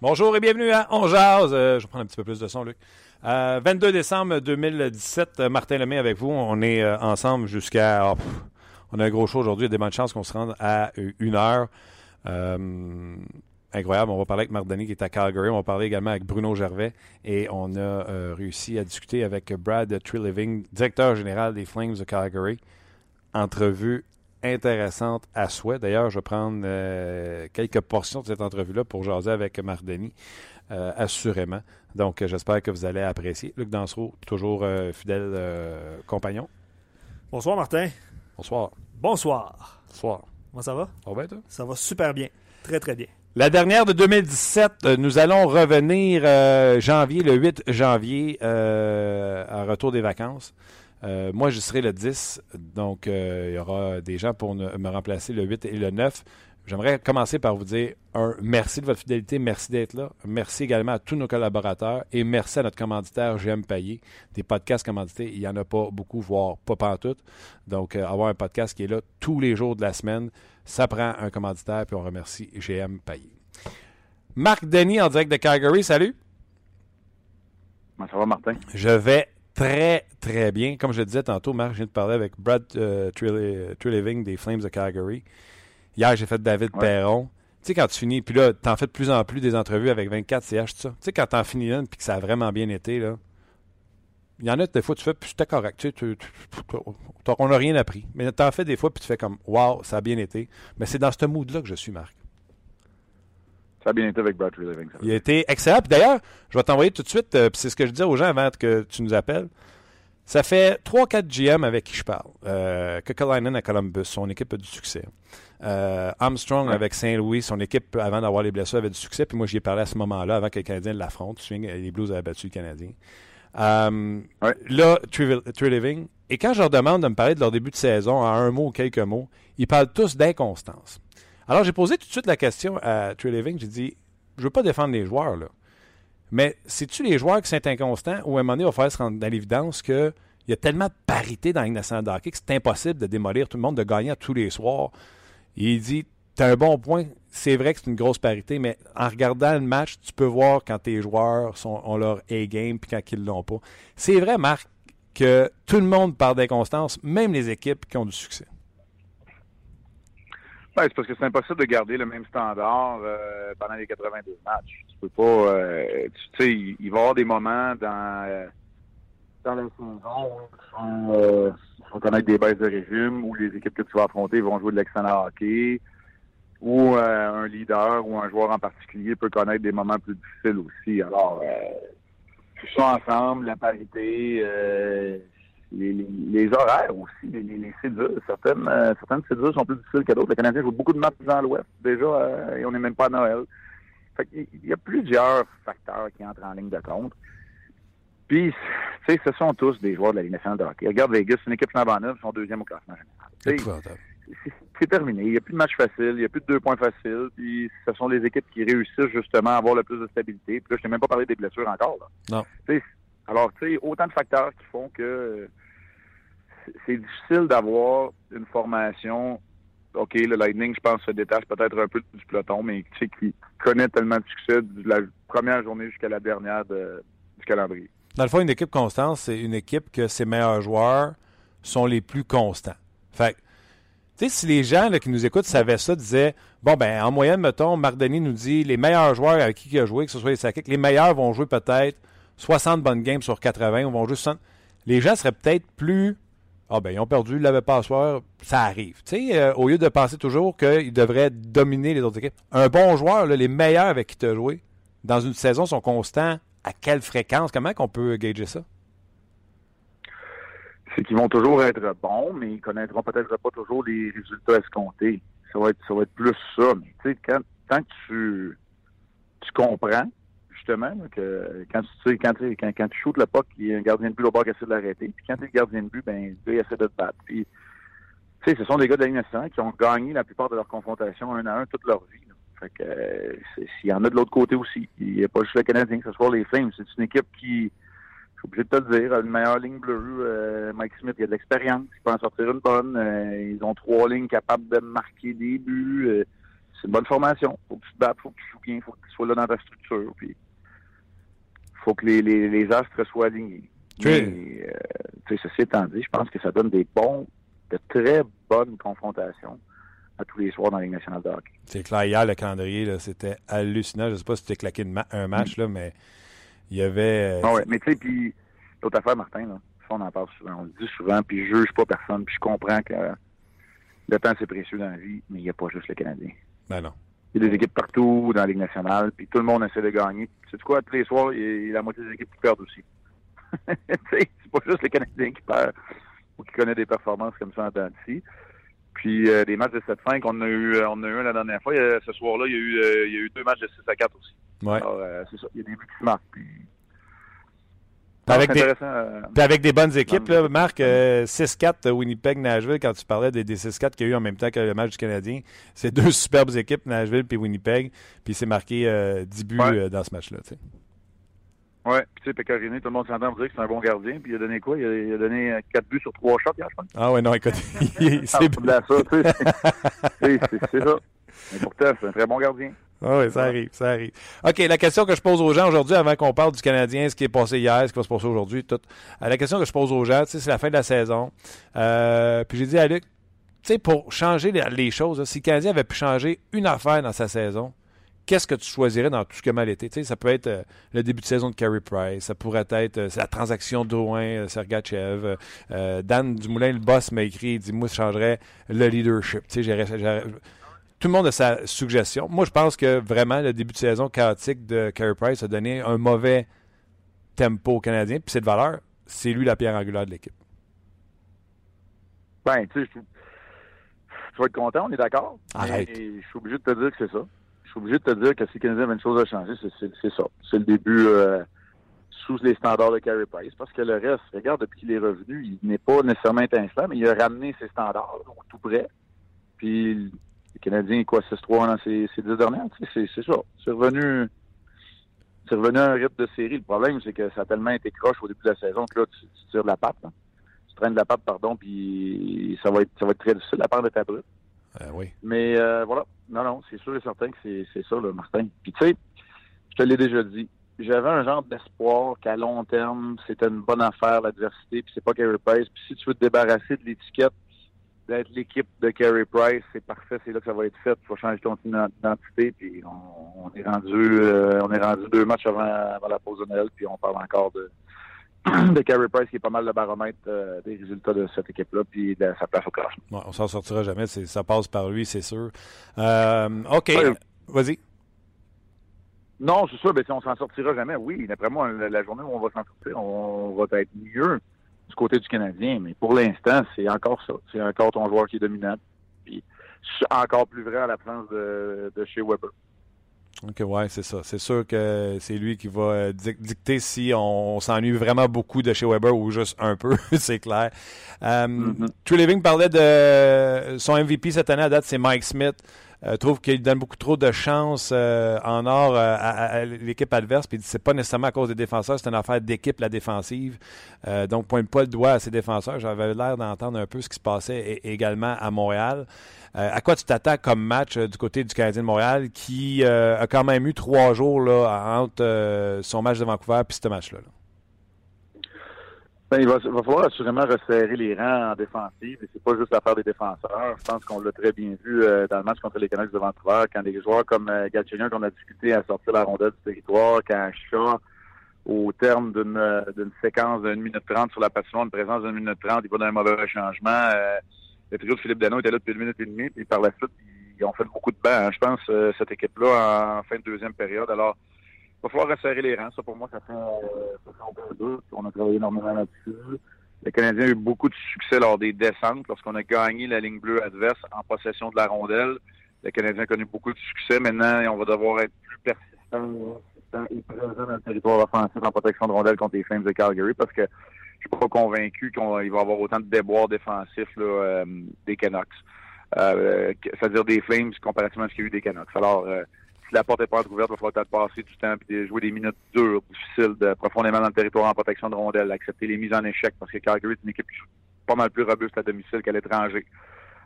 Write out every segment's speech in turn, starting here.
Bonjour et bienvenue à On Jazz. Euh, je vais prendre un petit peu plus de son, Luc. Euh, 22 décembre 2017, euh, Martin Lemay avec vous. On est euh, ensemble jusqu'à. oh, on a un gros show aujourd'hui. Il y a des bonnes chances qu'on se rende à euh, une heure. Euh, incroyable. On va parler avec Marc Denis qui est à Calgary. On va parler également avec Bruno Gervais. Et on a euh, réussi à discuter avec Brad Treliving, directeur général des Flames de Calgary. Entrevue intéressante à souhait. D'ailleurs, je vais prendre euh, quelques portions de cette entrevue-là pour jaser avec Mardeni, euh, assurément. Donc, euh, j'espère que vous allez apprécier. Luc Dansereau, toujours euh, fidèle compagnon. Bonsoir Martin. Bonsoir. Bonsoir. Bonsoir. Comment ça va? Ça va bien, toi? Ça va super bien. Très très bien. La dernière de 2017, euh, nous allons revenir janvier, le 8 janvier, à retour des vacances. Euh, moi, je serai le 10, donc euh, il y aura des gens pour ne- me remplacer le 8 et le 9. J'aimerais commencer par vous dire un merci de votre fidélité, merci d'être là. Merci également à tous nos collaborateurs et merci à notre commanditaire GM Payé. Des podcasts commandités, il n'y en a pas beaucoup, voire pas pantoute. Donc, euh, avoir un podcast qui est là tous les jours de la semaine, ça prend un commanditaire, puis on remercie GM Payé. Marc Denis en direct de Calgary, salut. Comment ça va, Martin? Je vais très, très bien. Comme je le disais tantôt, Marc, je viens de parler avec Brad euh, Treliving Treliving des Flames de Calgary. Hier, j'ai fait David Ouais. Perron. Tu sais, quand tu finis, puis là, t'en fais de plus en plus des entrevues avec 24 CH, tout ça. Tu sais, quand t'en finis une, puis que ça a vraiment bien été, là, il y en a des fois, tu fais, puis c'était correct. Tu sais, tu- tu- tu- on n'a rien appris. Mais t'en fais des fois, puis tu fais comme, wow, ça a bien été. Mais c'est dans ce mood-là que je suis, Marc. Ça a bien été avec Brad Living. Il a été excellent. Puis d'ailleurs, je vais t'envoyer tout de suite, euh, puis c'est ce que je disais aux gens avant que tu nous appelles. Ça fait 3-4 GM avec qui je parle. Euh, Kekalainen à Columbus, son équipe a du succès. Euh, Armstrong Ouais. avec Saint-Louis, son équipe, avant d'avoir les blessures, avait du succès. Puis moi, j'y ai parlé à ce moment-là, avant que les Canadiens l'affrontent. Tu souviens, les Blues avaient battu le Canadien. Euh, Ouais. Là, True Living. Et quand je leur demande de me parler de leur début de saison en un mot ou quelques mots, ils parlent tous d'inconstance. Alors, j'ai posé tout de suite la question à True Living. J'ai dit, je veux pas défendre les joueurs, là. Mais c'est-tu les joueurs qui sont inconstants ou à un moment donné, il va falloir se rendre dans l'évidence qu'il y a tellement de parité dans la Ligue que c'est impossible de démolir tout le monde, de gagner tous les soirs. Il dit, tu as un bon point, c'est vrai que c'est une grosse parité, mais en regardant le match, tu peux voir quand tes joueurs ont leur A-game puis quand ils l'ont pas. C'est vrai, Marc, que tout le monde parle d'inconstance, même les équipes qui ont du succès. Ouais, c'est parce que c'est impossible de garder le même standard euh, pendant les 82 matchs. Tu peux pas. euh, tu sais, il, va y avoir des moments dans, euh, dans la saison où il faut, euh, il faut connaître des baisses de régime, où les équipes que tu vas affronter vont jouer de l'excellent hockey, où un leader ou un joueur en particulier peut connaître des moments plus difficiles aussi. Alors, tout ça ensemble, la parité, les, les, les horaires aussi, les, les, les cédules. Certaines, euh, certaines cédules sont plus difficiles que d'autres. Le Canadien joue beaucoup de matchs dans l'Ouest déjà euh, et on n'est même pas à Noël. Fait qu'il y a plusieurs facteurs qui entrent en ligne de compte. Puis, tu sais, ce sont tous des joueurs de la Ligue nationale de hockey. Regarde Vegas, c'est une équipe flambant neuve, ils sont deuxième au classement général. C'est- terminé. Il n'y a plus de match facile, il n'y a plus de deux points faciles. Puis ce sont les équipes qui réussissent justement à avoir le plus de stabilité. Puis là, je t'ai même pas parlé des blessures encore. Là. Non. Tu sais, alors, tu sais, autant de facteurs qui font que euh, c'est- difficile d'avoir une formation. OK, le Lightning, je pense, se détache peut-être un peu du peloton, mais tu sais, qui connaît tellement de succès de la première journée jusqu'à la dernière de- du calendrier. Dans le fond, une équipe constante, c'est une équipe que ses meilleurs joueurs sont les plus constants. Fait tu sais, si les gens qui nous écoutent savaient ça, disaient Bon, ben, en moyenne, mettons, Marc Denis nous dit les meilleurs joueurs avec qui il a joué, que ce soit les Sakic, les meilleurs vont jouer peut-être 60 bonnes games sur 80 ou vont 60. Les gens seraient peut-être plus. Ah, ben, ils ont perdu, ils l'avaient pas à soir, ça arrive. Tu sais, euh, au lieu de penser toujours qu'ils devraient dominer les autres équipes. Un bon joueur, les meilleurs avec qui tu as joué, dans une saison sont constants à quelle fréquence? Comment qu'on peut gager ça? c'est qu'ils vont toujours être bons, mais ils connaîtront peut-être pas toujours les résultats escomptés. Ça va être, ça va être plus ça. Mais tu sais, quand, tant que tu, tu comprends, que quand tu sais, quand, quand, tu shootes le puck, il y a un gardien de but au bord qui essaie de l'arrêter. Puis quand tu es le gardien de but, ben, il essaie de te battre. Puis, tu sais, ce sont des gars de la qui ont gagné la plupart de leurs confrontations un à un toute leur vie. là. Fait que, euh, s'il y en a de l'autre côté aussi. Il n'y a pas juste le Canadien, que ce soit les Flames. C'est une équipe qui, je suis obligé de te le dire, a une meilleure ligne bleue. Euh, Mike Smith, il a de l'expérience. Il peut en sortir une bonne. Euh, ils ont trois lignes capables de marquer des buts. C'est une bonne formation. Faut que tu te battes, faut que tu joues bien, faut que tu sois là dans ta structure. Puis, faut que les, les, les astres soient alignés. Tu Mais, euh, ceci étant dit, je pense que ça donne des bons, de très bonnes confrontations à tous les soirs dans la Ligue nationale de hockey. C'est clair, hier, le calendrier, c'était hallucinant. Je ne sais pas si tu t'es claqué ma- un match, là, mais il y avait. euh, Ah ouais, mais tu sais, puis l'autre affaire, Martin, là, ça, on en parle souvent, on le dit souvent, puis je juge pas personne, puis je comprends que le temps, c'est précieux dans la vie, mais il n'y a pas juste le Canadien. Ben non. Il y a des équipes partout dans la Ligue nationale, puis tout le monde essaie de gagner. C'est quoi, tous les soirs, il y a la moitié des équipes qui perdent aussi. c'est pas juste le Canadien qui perd ou qui connaît des performances comme ça en d'ici. Puis euh, des matchs de 7-5, on a eu euh, on a eu un la dernière fois. A- ce soir-là, il y a eu euh, il y a eu deux matchs de 6 à 4 aussi. Ouais. Alors, euh, c'est ça. Il y a des buts qui marquent. Puis... Avec des- euh, avec des bonnes équipes, là, Marc, euh, 6-4 de Winnipeg-Nashville, quand tu parlais des, des 6-4 qu'il y a eu en même temps que le match du Canadien, c'est deux superbes équipes, Nashville puis Winnipeg, puis c'est marqué euh, 10 buts Ouais. euh, dans ce match-là. tu sais. Ouais, puis tu sais, Pecorino, tout le monde s'entend pour dire que c'est un bon gardien, puis il a donné quoi? Il a, il a donné euh, quatre buts sur trois shots hier, je pense. Ah ouais, non, écoute, Ah, c'est ça, tu sais. C'est ça. Mais pourtant, c'est un très bon gardien. Ah oui, ça arrive, ça arrive. OK, la question que je pose aux gens aujourd'hui, avant qu'on parle du Canadien, ce qui est passé hier, ce qui va se passer aujourd'hui, tout. euh, la question que je pose aux gens, c'est la fin de la saison. Euh, puis j'ai dit à Luc, tu sais, pour changer les, choses, si le Canadien avait pu changer une affaire dans sa saison, qu'est-ce que tu choisirais dans tout ce que mal sais, ça peut être euh, le début de saison de Carey Price, ça pourrait être la transaction Drouin-Sergachev. Euh, euh, Dan Dumoulin, le boss, m'a écrit, il dit, moi, je changerais le leadership. Tout le monde a sa suggestion. Moi, je pense que vraiment, le début de saison chaotique de Carey Price a donné un mauvais tempo au Canadien. Puis c'est de valeur. C'est lui la pierre angulaire de l'équipe. Ben, tu sais, je- tu vas être content, on est d'accord. Arrête. Je suis obligé de te dire que c'est ça. Je suis obligé de te dire que si le Canadien avait une chose à changer, c'est- ça. C'est le début euh, sous les standards de Carey Price. Parce que le reste, regarde, depuis qu'il est revenu, il n'est pas nécessairement étincelant, mais il a ramené ses standards au tout près. Puis le Canadien est quoi, 6-3 dans ses, ses dix dernières? Tu sais, C'est c'est ça. C'est revenu. Revenu à un rythme de série. Le problème, c'est que ça a tellement été croche au début de la saison que là, tu, tu tires de la patte. là. Tu traînes de la patte, pardon, puis ça va être ça va être très difficile à part de ta brute. Euh, oui. Mais euh, voilà. Non, non, c'est sûr et certain que c'est c'est ça, là, Martin. Puis tu sais, je te l'ai déjà dit. J'avais un genre d'espoir qu'à long terme, c'était une bonne affaire, l'adversité, puis c'est pas Carey Price. Puis si tu veux te débarrasser de l'étiquette d'être l'équipe de Carey Price, c'est parfait, c'est là que ça va être fait. Tu vas changer ton identité, puis on, on est rendu euh, on est rendu deux matchs avant, avant la pause de Noël, puis on parle encore de de Carey Price qui est pas mal le baromètre euh, des résultats de cette équipe-là, puis de sa place au classement. On s'en sortira jamais. Ça passe par lui, c'est sûr. Euh, OK. Ouais. Vas-y. Non, c'est sûr, ben, si on s'en sortira jamais. Oui, d'après moi, la journée où on va s'en sortir, on va être mieux du côté du Canadien. Mais pour l'instant, c'est encore ça. C'est encore ton joueur qui est dominant. Puis c'est encore plus vrai à l'absence de, de chez Weber. OK, ouais, c'est ça. C'est sûr que c'est lui qui va euh, dic- dicter si on, s'ennuie vraiment beaucoup de chez Weber ou juste un peu, c'est clair. Euh, Mhm. True Living parlait de son MVP cette année à date, c'est Mike Smith. Euh, trouve qu'il donne beaucoup trop de chance euh, en or euh, à, l'équipe adverse. Puis c'est pas nécessairement à cause des défenseurs, c'est une affaire d'équipe la défensive. Euh, donc pointe pas le doigt à ses défenseurs. J'avais l'air d'entendre un peu ce qui se passait également à Montréal. À quoi tu t'attends comme match du côté du Canadien de Montréal qui a quand même eu trois jours là, entre son match de Vancouver et ce match-là? là? Ben, il va, va falloir assurément resserrer les rangs en défensive. Et c'est pas juste l'affaire des défenseurs. Je pense qu'on l'a très bien vu euh, dans le match contre les Canucks de Vancouver, quand des joueurs comme euh, Galchenyuk, qu'on a discuté à sortir la rondelle du territoire, quand Shaw, au terme d'une euh, séquence d'une minute trente sur la patinoire, une présence d'une minute trente, il va dans un mauvais changement. Euh, le trio de Philippe Dano était là depuis une minute et demie, puis par la suite, ils ont fait beaucoup de bancs, hein, je pense, euh, cette équipe-là, en fin de deuxième période. Alors, il va falloir resserrer les rangs. Ça, pour moi, ça fait, euh, ça fait un peu deux. On a travaillé énormément là-dessus. Le Canadien a eu beaucoup de succès lors des descentes. Lorsqu'on a gagné la ligne bleue adverse en possession de la rondelle, le Canadien a connu beaucoup de succès. Maintenant, on va devoir être plus persistant et présent dans le territoire offensif en protection de rondelle contre les Flames de Calgary parce que je suis pas convaincu qu'il va y avoir autant de déboires défensifs là, euh, des Canucks. Euh, c'est-à-dire des Flames comparativement à ce qu'il y a eu des Canucks. Alors, euh, si la porte est pas ouverte, il va falloir peut-être passer du temps et jouer des minutes dures, difficiles, de, profondément dans le territoire en protection de rondelle, accepter les mises en échec parce que Calgary est une équipe pas mal plus robuste à domicile qu'à l'étranger.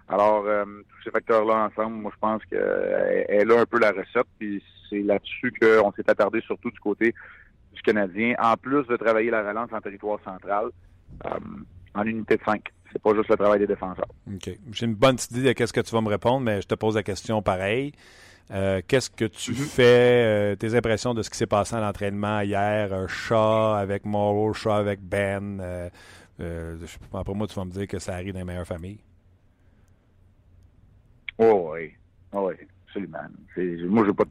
Alors, euh, tous ces facteurs-là ensemble, moi, je pense qu'elle a un peu la recette, puis c'est là-dessus qu'on s'est attardé surtout du côté du Canadien, en plus de travailler la relance en territoire central, euh, en unité de 5. C'est pas juste le travail des défenseurs. OK. J'ai une bonne idée de qu'est-ce que tu vas me répondre, mais je te pose la question pareil. Euh, qu'est-ce que tu mm-hmm. fais, tes impressions de ce qui s'est passé à l'entraînement hier, un chat avec Morrow, chat avec Ben? Euh, après moi, tu vas me dire que ça arrive dans les meilleures familles. Oh oui. Oh oui, absolument. Moi, je pas.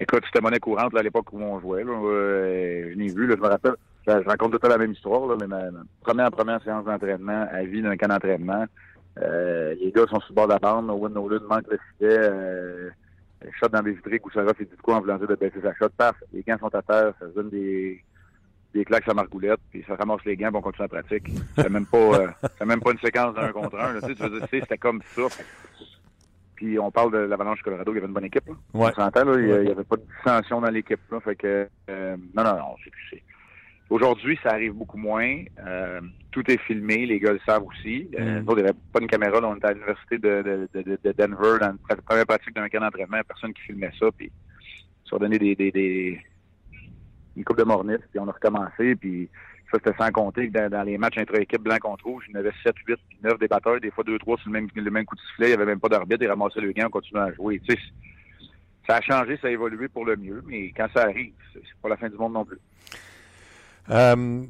Écoute, c'était monnaie courante là, à l'époque où on jouait. Là. Euh, je l'ai vu, là, je me rappelle. Je, raconte tout à la même histoire, là, mais ma, première, première séance d'entraînement à vie d'un camp d'entraînement. Euh, les gars sont sur le bord de la bande. Owen Nolan manque le filet. Shot dans les vitrines. Goussara fait du coup en voulant dire de baisser sa shot. Paf, les gants sont à terre. Ça se donne des, des claques à margoulette, puis ça ramasse les gants, puis on continue la pratique. C'est même pas, euh, c'est même pas une séquence d'un contre un. Là, tu sais, tu veux dire, c'était comme ça. Puis on parle de l'Avalanche Colorado, il y avait une bonne équipe. Là. Ouais. On s'entend, là, il n'y avait pas de dissension dans l'équipe. Là, fait que euh, non, non, non, c'est Aujourd'hui, ça arrive beaucoup moins. Euh, tout est filmé, les gars le savent aussi. Euh, mm. Nous, il n'y avait pas une caméra. Là, on était à l'université de, de, de, de, Denver, dans la première pratique d'un camp d'entraînement, personne qui filmait ça. Puis ça a donné des, des, des une coupe de mornif, puis on a recommencé, puis ça, c'était sans compter que dans, les matchs intra-équipe blanc contre rouge, il y en avait 7, 8, 9 débatteurs, des fois 2, 3 sur le même, le même coup de sifflet, il n'y avait même pas d'arbitre, ils ramassaient le gain, on continuait à jouer. Tu sais, ça a changé, ça a évolué pour le mieux, mais quand ça arrive, c'est pas la fin du monde non plus. Tu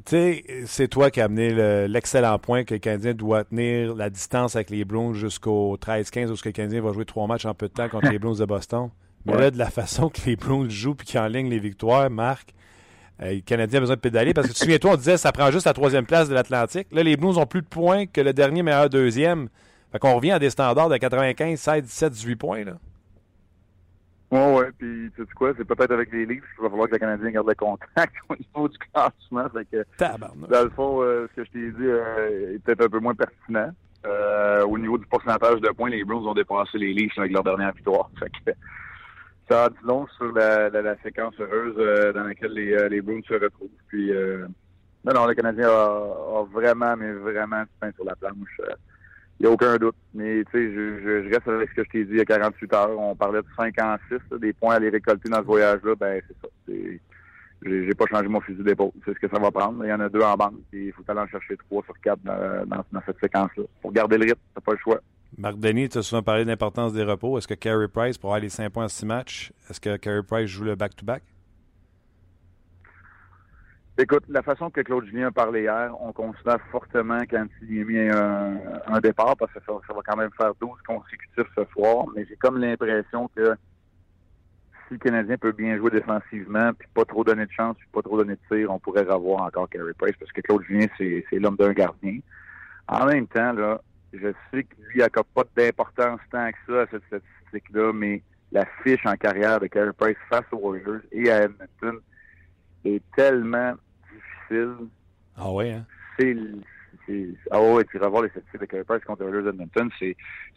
sais, c'est toi qui as amené l'excellent point que le Canadien doit tenir la distance avec les Blues jusqu'au 13-15 où le Canadien va jouer trois matchs en peu de temps contre les Blues de Boston. Mais là, de la façon que les Blues jouent et qui ligne les victoires, Marc, euh, le Canadien a besoin de pédaler parce que tu te souviens-toi, on disait que ça prend juste la troisième place de l'Atlantique. Là, les Blues ont plus de points que le dernier meilleur deuxième. Fait qu'on revient à des standards de 95, 16, 17, 18 points. Là. Ouais, ouais. Puis, tu sais quoi, c'est peut-être avec les Leafs qu'il va falloir que le Canadien garde le contact au niveau du classement. Fait que, dans le fond, euh, ce que je t'ai dit euh, est peut-être un peu moins pertinent. au niveau du pourcentage de points, les Blues ont dépassé les Leafs avec leur dernière victoire. Fait que, ça a dit long sur la, la, séquence heureuse euh, dans laquelle les, euh, les Bruins se retrouvent. Puis, euh, non, non, le Canadien a, vraiment, mais vraiment du pain sur la planche. Il n'y a aucun doute. Mais, tu sais, je, reste avec ce que je t'ai dit il y a 48 heures. On parlait de 5 en 6, des points à les récolter dans ce voyage-là. Ben, c'est ça. C'est, j'ai, pas changé mon fusil d'épaule. C'est ce que ça va prendre. Il y en a deux en banque. Il faut aller en chercher trois sur quatre dans, cette séquence-là. Pour garder le rythme, t'as pas le choix. Marc Denis, tu as souvent parlé de l'importance des repos. Est-ce que Carey Price, pour les 5 points en 6 matchs, est-ce que Carey Price joue le back-to-back? Écoute, la façon que Claude Julien a parlé hier, on considère fortement qu'il a mis un, départ parce que ça, va quand même faire 12 consécutifs ce soir, mais j'ai comme l'impression que si le Canadien peut bien jouer défensivement, puis pas trop donner de chance, puis pas trop donner de tir, on pourrait revoir encore Carey Price parce que Claude Julien, c'est l'homme d'un gardien. En même temps, là, je sais que lui n'accorde pas d'importance tant que ça à cette statistique-là, mais la fiche en carrière de Carey Price face aux Warriors et à Edmonton est tellement Ah ouais, hein? C'est ah ouais, tu vas voir les statistiques de Carey Price contre les Warriors Edmonton, c'est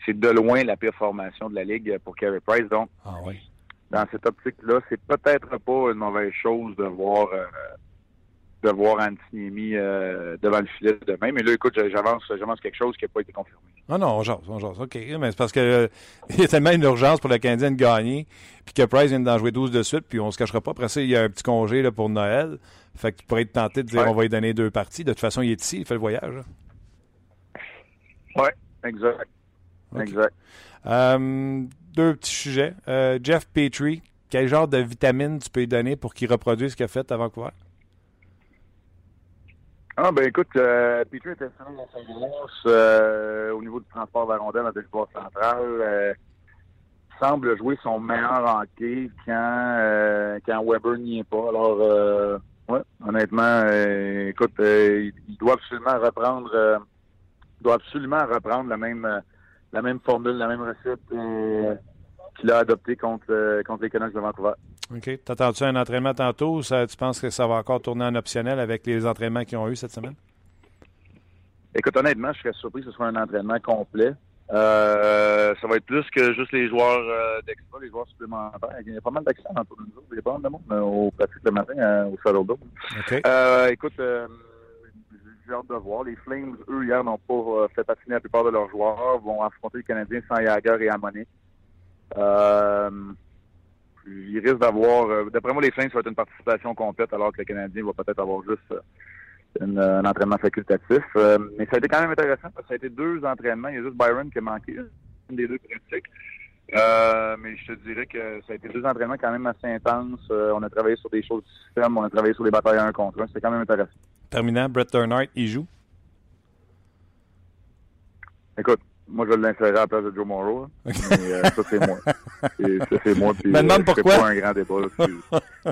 de loin la pire formation de la Ligue pour Carey Price. Donc, ah ouais. dans cette optique-là, c'est peut-être pas une mauvaise chose de voir euh, de voir Antiniemi euh, devant le filet demain. Mais là, écoute, j'avance, j'avance quelque chose qui n'a pas été confirmé. Ah non, on jase, on jase. OK. Mais c'est parce que euh, il y a tellement une urgence pour le Canadien de gagner, puis que Price vient d'en jouer 12 de suite, puis on se cachera pas. Après ça, il y a un petit congé là, pour Noël. Fait que tu pourrais être tenté de dire on va lui donner deux parties. De toute façon, il est ici, il fait le voyage. Oui, exact. Exact. Euh, deux petits sujets. Jeff Petrie, quel genre de vitamine tu peux lui donner pour qu'il reproduise ce qu'il a fait à Vancouver? Ah, ben écoute, euh, Peter était dans sa euh, au niveau du transport rondelle dans le territoire central. Euh, semble jouer son meilleur hockey quand, euh, quand Weber n'y est pas. Alors, euh, Ouais, honnêtement, écoute, il, doit absolument reprendre, doit absolument reprendre la même, la même formule, la même recette qu'il a adoptée contre, contre les Canucks de Vancouver. OK. T'attends-tu un entraînement tantôt ou ça, tu penses que ça va encore tourner en optionnel avec les entraînements qu'ils ont eu cette semaine? Écoute, honnêtement, je serais surpris que ce soit un entraînement complet. Euh, ça va être plus que juste les joueurs euh, d'extra, les joueurs supplémentaires. Il y a pas mal d'accents autour de nous autres. Il y a pas mal de monde euh, au pratique le matin euh, au Saddle Dome. OK. Euh, écoute, j'ai hâte de voir. Les Flames, eux, hier, n'ont pas fait patiner la plupart de leurs joueurs. vont affronter les Canadiens sans Jagger et Ammoné. Euh, ils risquent d'avoir... euh, D'après moi, les Flames, ça va être une participation complète, alors que les Canadiens vont peut-être avoir juste euh, une- un entraînement facultatif. Euh, mais ça a été quand même intéressant, parce que ça a été deux entraînements. Il y a juste Byron qui a manqué, une des deux pratiques. Euh, mais je te dirais que ça a été deux entraînements quand même assez intenses. Euh, on a travaillé sur des choses du système, on a travaillé sur des batailles un contre un. C'était quand même intéressant. Terminant, Brett Turnart, il joue? Écoute, moi je vais l'insérer à la place de Joe Morrow. là. Mais euh, ça c'est moi. Et ça c'est moi. Puis, Me demande euh, pourquoi. pas un grand débat. là.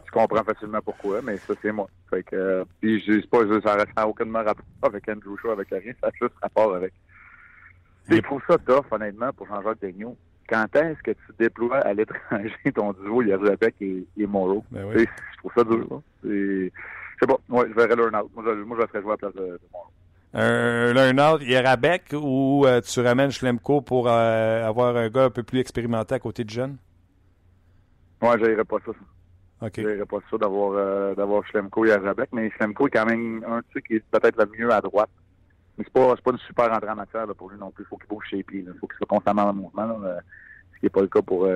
Tu, comprends facilement pourquoi, mais ça c'est moi. Fait que euh, puis je dis pas ça n'a aucunement rapport avec Andrew Shaw, avec rien, ça a juste rapport avec. Sais, Je trouve ça tough, honnêtement, pour Jean-Jacques Daigneault. Quand est-ce que tu déploies à l'étranger ton duo Yerjabek et, et Morrow? Ben oui. sais, Je trouve ça dur. Je sais pas, ouais, je verrais learn out. Moi, je, moi, je ferais jouer à la place de, de Morrow. Un learn-out, Yerabek ou euh, tu ramènes Schlemko pour euh, avoir un gars un peu plus expérimenté à côté de jeune? Ouais, j'aimerais pas ça. ça. OK. Je pas ça d'avoir euh, d'avoir Schlemko et Arabek, mais Schlemko est quand même un truc qui est peut-être le mieux à droite. Mais c'est pas pas une super entrée en matière là, pour lui non plus. Il faut qu'il bouge ses pieds. Il faut qu'il soit constamment en mouvement. là, euh, ce qui n'est pas le cas pour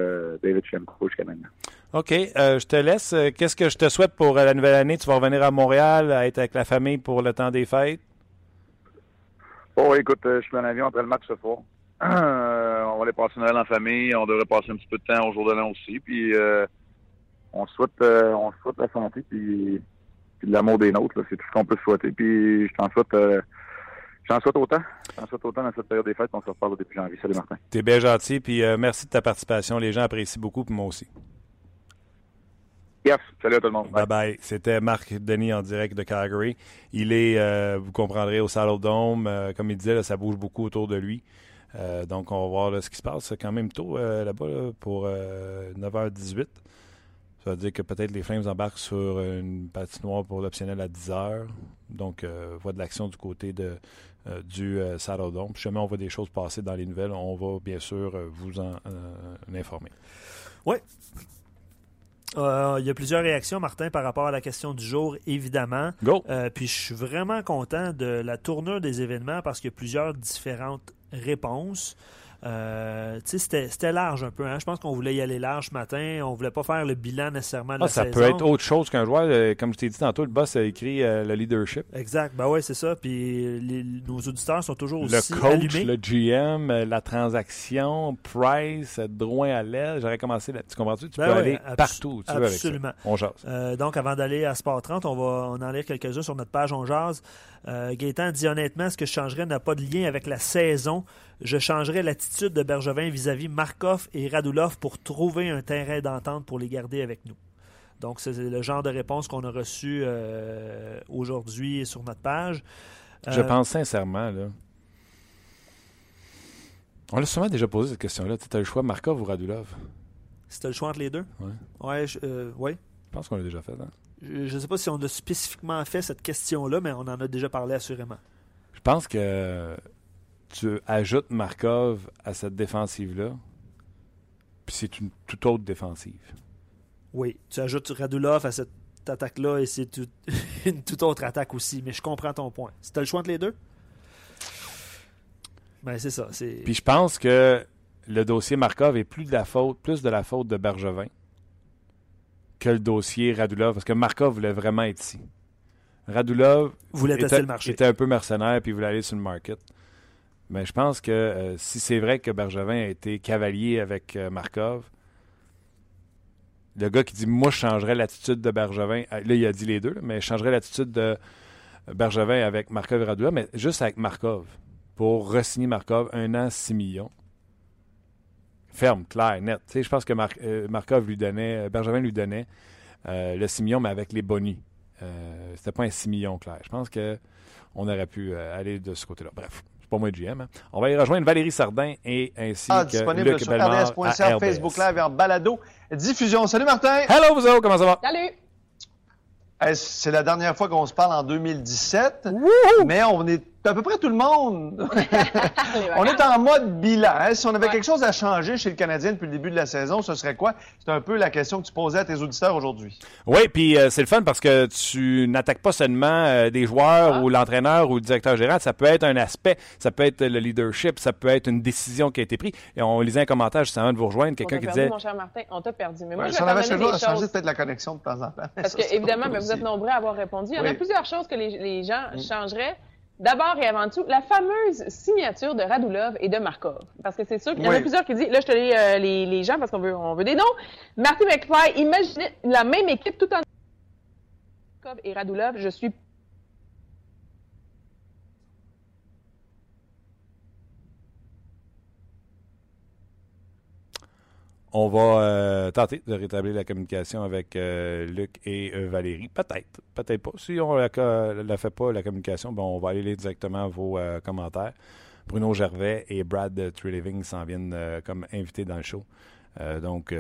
David Schlemko jusqu'à maintenant. OK. je te laisse. Qu'est-ce que je te souhaite pour la nouvelle année? Tu vas revenir à Montréal, à être avec la famille pour le temps des fêtes? Ouais, écoute, euh, je suis en avion après le match ce soir. Euh, on va aller passer Noël en famille. On devrait passer un petit peu de temps au jour de l'an aussi. Puis euh, on souhaite on souhaite la santé puis, de l'amour des nôtres. C'est tout ce qu'on peut souhaiter. Puis je t'en souhaite je t'en souhaite autant. Souhaite autant dans cette période des fêtes. On se reparle depuis janvier. Salut Martin. T'es bien gentil, puis merci de ta participation. Les gens apprécient beaucoup, moi aussi. Yes. Salut à tout le monde. Bye. Bye bye. C'était Marc Denis en direct de Calgary. Il est, euh, vous comprendrez, au Saddle Dome. Euh, comme il disait, là, ça bouge beaucoup autour de lui. Euh, donc, on va voir là, ce qui se passe. C'est quand même tôt euh, là-bas là, pour euh, 9h18. Ça veut dire que peut-être les Flames embarquent sur une patinoire pour l'optionnel à 10h. Donc, euh, voie de l'action du côté de, euh, du euh, Saddle Dome. Si jamais on voit des choses passer dans les nouvelles, on va bien sûr vous en euh, informer. Euh, il y a plusieurs réactions, Martin, par rapport à la question du jour, évidemment. Go! Euh, puis je suis vraiment content de la tournure des événements parce qu'il y a plusieurs différentes réponses. Euh, tu sais, c'était, c'était large un peu. Hein? Je pense qu'on voulait y aller large ce matin. On voulait pas faire le bilan nécessairement de Ah, la ça saison. peut être autre chose qu'un joueur. euh, comme je t'ai dit tantôt, le boss a écrit euh, le leadership. Exact. Ben ouais, c'est ça. Puis les- nos auditeurs sont toujours aussi Le coach, allumés. le GM, euh, la transaction, Price, Drouin à l'aile. J'aurais commencé là. Tu comprends-tu? Tu Ben peux ouais, aller partout où tu veux avec ça. Absolument. On jase. Euh, donc, avant d'aller à Sport 30, on va on en lire quelques-uns sur notre page On Jase. Euh, Gaétan dit honnêtement, ce que je changerais n'a pas de lien avec la saison. Je changerais l'attitude de Bergevin vis-à-vis Markov et Radulov pour trouver un terrain d'entente pour les garder avec nous. Donc, c'est le genre de réponse qu'on a reçu euh, aujourd'hui sur notre page. Je Euh, pense sincèrement, là. On l'a souvent déjà posé cette question-là. Tu as le choix Markov ou Radulov? C'était le choix entre les deux? Ouais. Ouais, je- euh, ouais. Je pense qu'on l'a déjà fait. Hein? Je ne sais pas si on a spécifiquement fait cette question-là, mais on en a déjà parlé assurément. Je pense que tu ajoutes Markov à cette défensive-là, puis c'est une toute autre défensive. Oui, tu ajoutes Radulov à cette attaque-là et c'est tout- une toute autre attaque aussi, mais je comprends ton point. C'était le choix entre les deux? Ben c'est ça. Puis je pense que le dossier Markov est plus de la faute, plus de la faute de Bergevin que le dossier Radulov, parce que Markov voulait vraiment être ici. Radulov voulait tester était, le marché. était un peu mercenaire puis voulait aller sur le market. Mais je pense que euh, si c'est vrai que Bergevin a été cavalier avec euh, Markov, le gars qui dit Moi, je changerais l'attitude de Bergevin. euh, Là, il a dit les deux, là, mais je changerais l'attitude de Bergevin avec Markov et Radulov, mais juste avec Markov. Pour re-signer Markov, un an, 6 millions. Ferme, clair, net. Tu sais, je pense que Mar- euh, Markov lui donnait, euh, Bergevin lui donnait euh, le 6 millions, mais avec les bonus. Euh, C'était pas un 6 millions clair. Je pense qu'on aurait pu euh, aller de ce côté-là. Bref, c'est pas moi le GM. hein. On va y rejoindre Valérie Sardin et ainsi Ah, que disponible Luc sur RDS.ca, RDS. Facebook Live et en balado. Diffusion. Salut Martin! Hello, vous autres, comment ça va? Salut! Hey, C'est la dernière fois qu'on se parle en 2017, mais on est à peu près tout le monde. on est en mode bilan. hein. Si on avait Ouais. quelque chose à changer chez le Canadien depuis le début de la saison, ce serait quoi? C'est un peu la question que tu posais à tes auditeurs aujourd'hui. Oui, puis euh, c'est le fun parce que tu n'attaques pas seulement euh, des joueurs Ah. ou l'entraîneur ou le directeur général. Ça peut être un aspect, ça peut être le leadership, ça peut être une décision qui a été prise. Et on lisait un commentaire juste avant de vous rejoindre, On quelqu'un t'a qui perdu, disait mon cher Martin. On t'a perdu. Mais moi, Ouais, je si on avait choses. peut-être la connexion de temps en temps. Parce que, évidemment, mais vous êtes nombreux à avoir répondu. Il y en a plusieurs choses que les, les gens changeraient. D'abord et avant tout, la fameuse signature de Radulov et de Markov. Parce que c'est sûr qu'il y en a plusieurs qui disent, là, je te lis euh, les, les gens parce qu'on veut, on veut des noms. Martin McFly, imaginez la même équipe tout en. Markov et Radulov, je suis on va euh, tenter de rétablir la communication avec euh, Luc et euh, Valérie. Peut-être, peut-être pas. Si on ne la, fait pas, la communication, ben, on va aller lire directement vos commentaires. Bruno Gervais et Brad Treliving s'en viennent comme invités dans le show. Donc,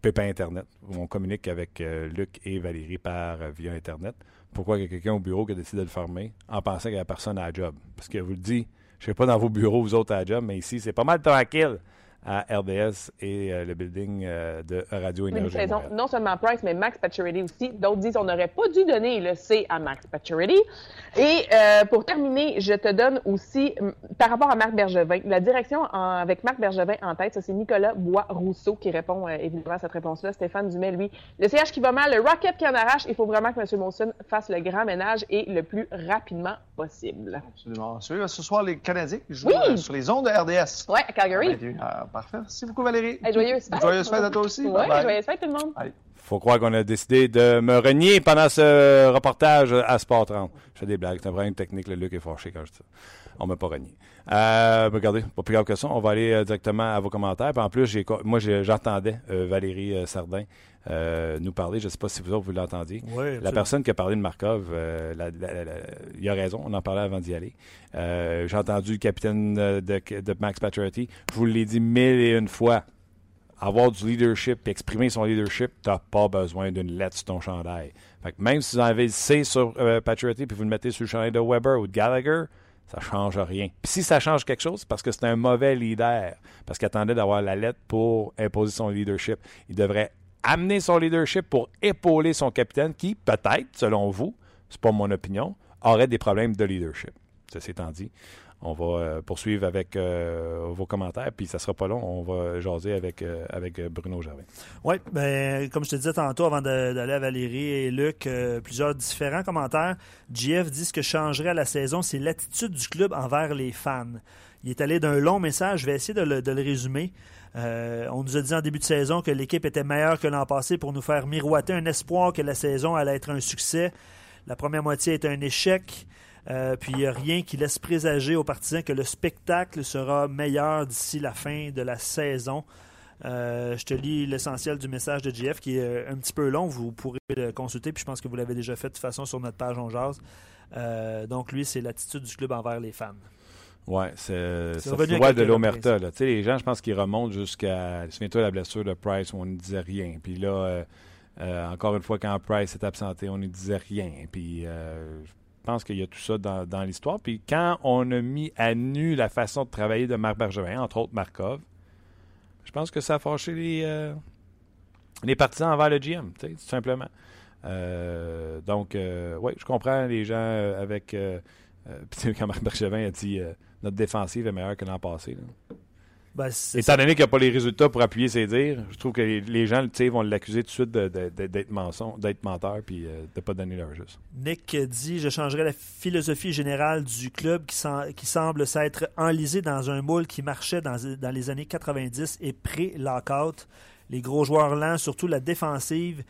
Pépin Internet. On communique avec Luc et Valérie par via Internet. Pourquoi il y a quelqu'un au bureau qui a décidé de le fermer en pensant qu'il y a personne à la job? Parce que vous le dis, je ne sais pas dans vos bureaux, vous autres à la job, mais ici, c'est pas mal tranquille à RDS et euh, le building euh, de Radio Oui, Énergie. une saison, non seulement Price, mais Max Pacioretty aussi. D'autres disent qu'on n'aurait pas dû donner le C à Max Pacioretty. Et euh, pour terminer, je te donne aussi, par rapport à Marc Bergevin, la direction en- avec Marc Bergevin en tête, ça c'est Nicolas Bois-Rousseau qui répond euh, évidemment à cette réponse-là. Stéphane Dumais, lui, le CH qui va mal, le Rocket qui en arrache. Il faut vraiment que M. Monson fasse le grand ménage et le plus rapidement possible. Absolument. Ce soir, les Canadiens qui jouent Oui. sur les ondes de RDS. Ouais, à Calgary. Ah, parfait. Merci beaucoup, Valérie. Hey, joyeuse fête. Joyeuse fête à toi aussi. Bye bye. joyeuse fête tout le monde. faut croire qu'on a décidé de me renier pendant ce reportage à Sport 30. Je fais des blagues. C'est un problème technique. Le Luc est fâché quand je dis ça. On m'a pas renié. Euh, regardez, pas plus grave que ça. On va aller euh, directement à vos commentaires. Puis en plus, moi, j'ai- j'entendais euh, Valérie euh, Sardin euh, nous parler. Je ne sais pas si vous autres, vous l'entendiez. Oui, La personne qui a parlé de Markov, euh, la- la- la- la- il a raison, on en parlait avant d'y aller. Euh, J'ai entendu le capitaine de, de Max Pacioretty. Je vous l'ai dit mille et une fois. Avoir du leadership et exprimer son leadership, tu n'as pas besoin d'une lettre sur ton chandail. Fait que même si vous en avez le C sur Pacioretty puis vous le mettez sur le chandail de Weber ou de Gallagher, ça change rien. Puis si ça change quelque chose, c'est parce que c'est un mauvais leader. Parce qu'il attendait d'avoir la lettre pour imposer son leadership. Il devrait amener son leadership pour épauler son capitaine qui, peut-être, selon vous, c'est pas mon opinion, aurait des problèmes de leadership. Ceci étant dit, on va euh, poursuivre avec euh, vos commentaires, puis ça sera pas long, on va jaser avec, euh, avec Bruno Gervais. Oui, ben, comme je te disais tantôt, avant d'aller à Valérie et Luc, plusieurs différents commentaires. JF dit ce que changerait la saison, c'est l'attitude du club envers les fans. Il est allé d'un long message, je vais essayer de le, résumer. On nous a dit en début de saison que l'équipe était meilleure que l'an passé pour nous faire miroiter un espoir que la saison allait être un succès. La première moitié est un échec. Euh, puis il n'y a rien qui laisse présager aux partisans que le spectacle sera meilleur d'ici la fin de la saison. Euh, je te lis l'essentiel du message de JF qui est euh, un petit peu long. Vous pourrez le consulter, puis je pense que vous l'avez déjà fait de toute façon sur notre page On Jase. Euh, donc, lui, c'est l'attitude du club envers les fans. Ouais, c'est ça froid de l'omerta. les gens, je pense qu'ils remontent jusqu'à. Souviens-toi la blessure de Price où on ne disait rien. Puis là, euh, encore une fois, quand Price s'est absenté, on ne disait rien. Puis pense qu'il y a tout ça dans, dans l'histoire. Puis quand on a mis à nu la façon de travailler de Marc Bergevin, entre autres Markov, je pense que ça a fâché les, euh, les partisans envers le GM, tout simplement. Euh, donc, oui, je comprends les gens euh, avec. euh, euh, quand Marc Bergevin a dit euh, notre défensive est meilleure que l'an passé. Ben, Étant donné qu'il n'y a pas les résultats pour appuyer ses dires, je trouve que les, les gens vont l'accuser tout de suite d'être mensonge, d'être menteur puis euh, de ne pas donner leur juste. Nick dit Je changerais la philosophie générale du club qui, sem- qui semble s'être enlisé dans un moule qui marchait dans, dans les années 90 et pré-lockout. Les gros joueurs lents, surtout la défensive,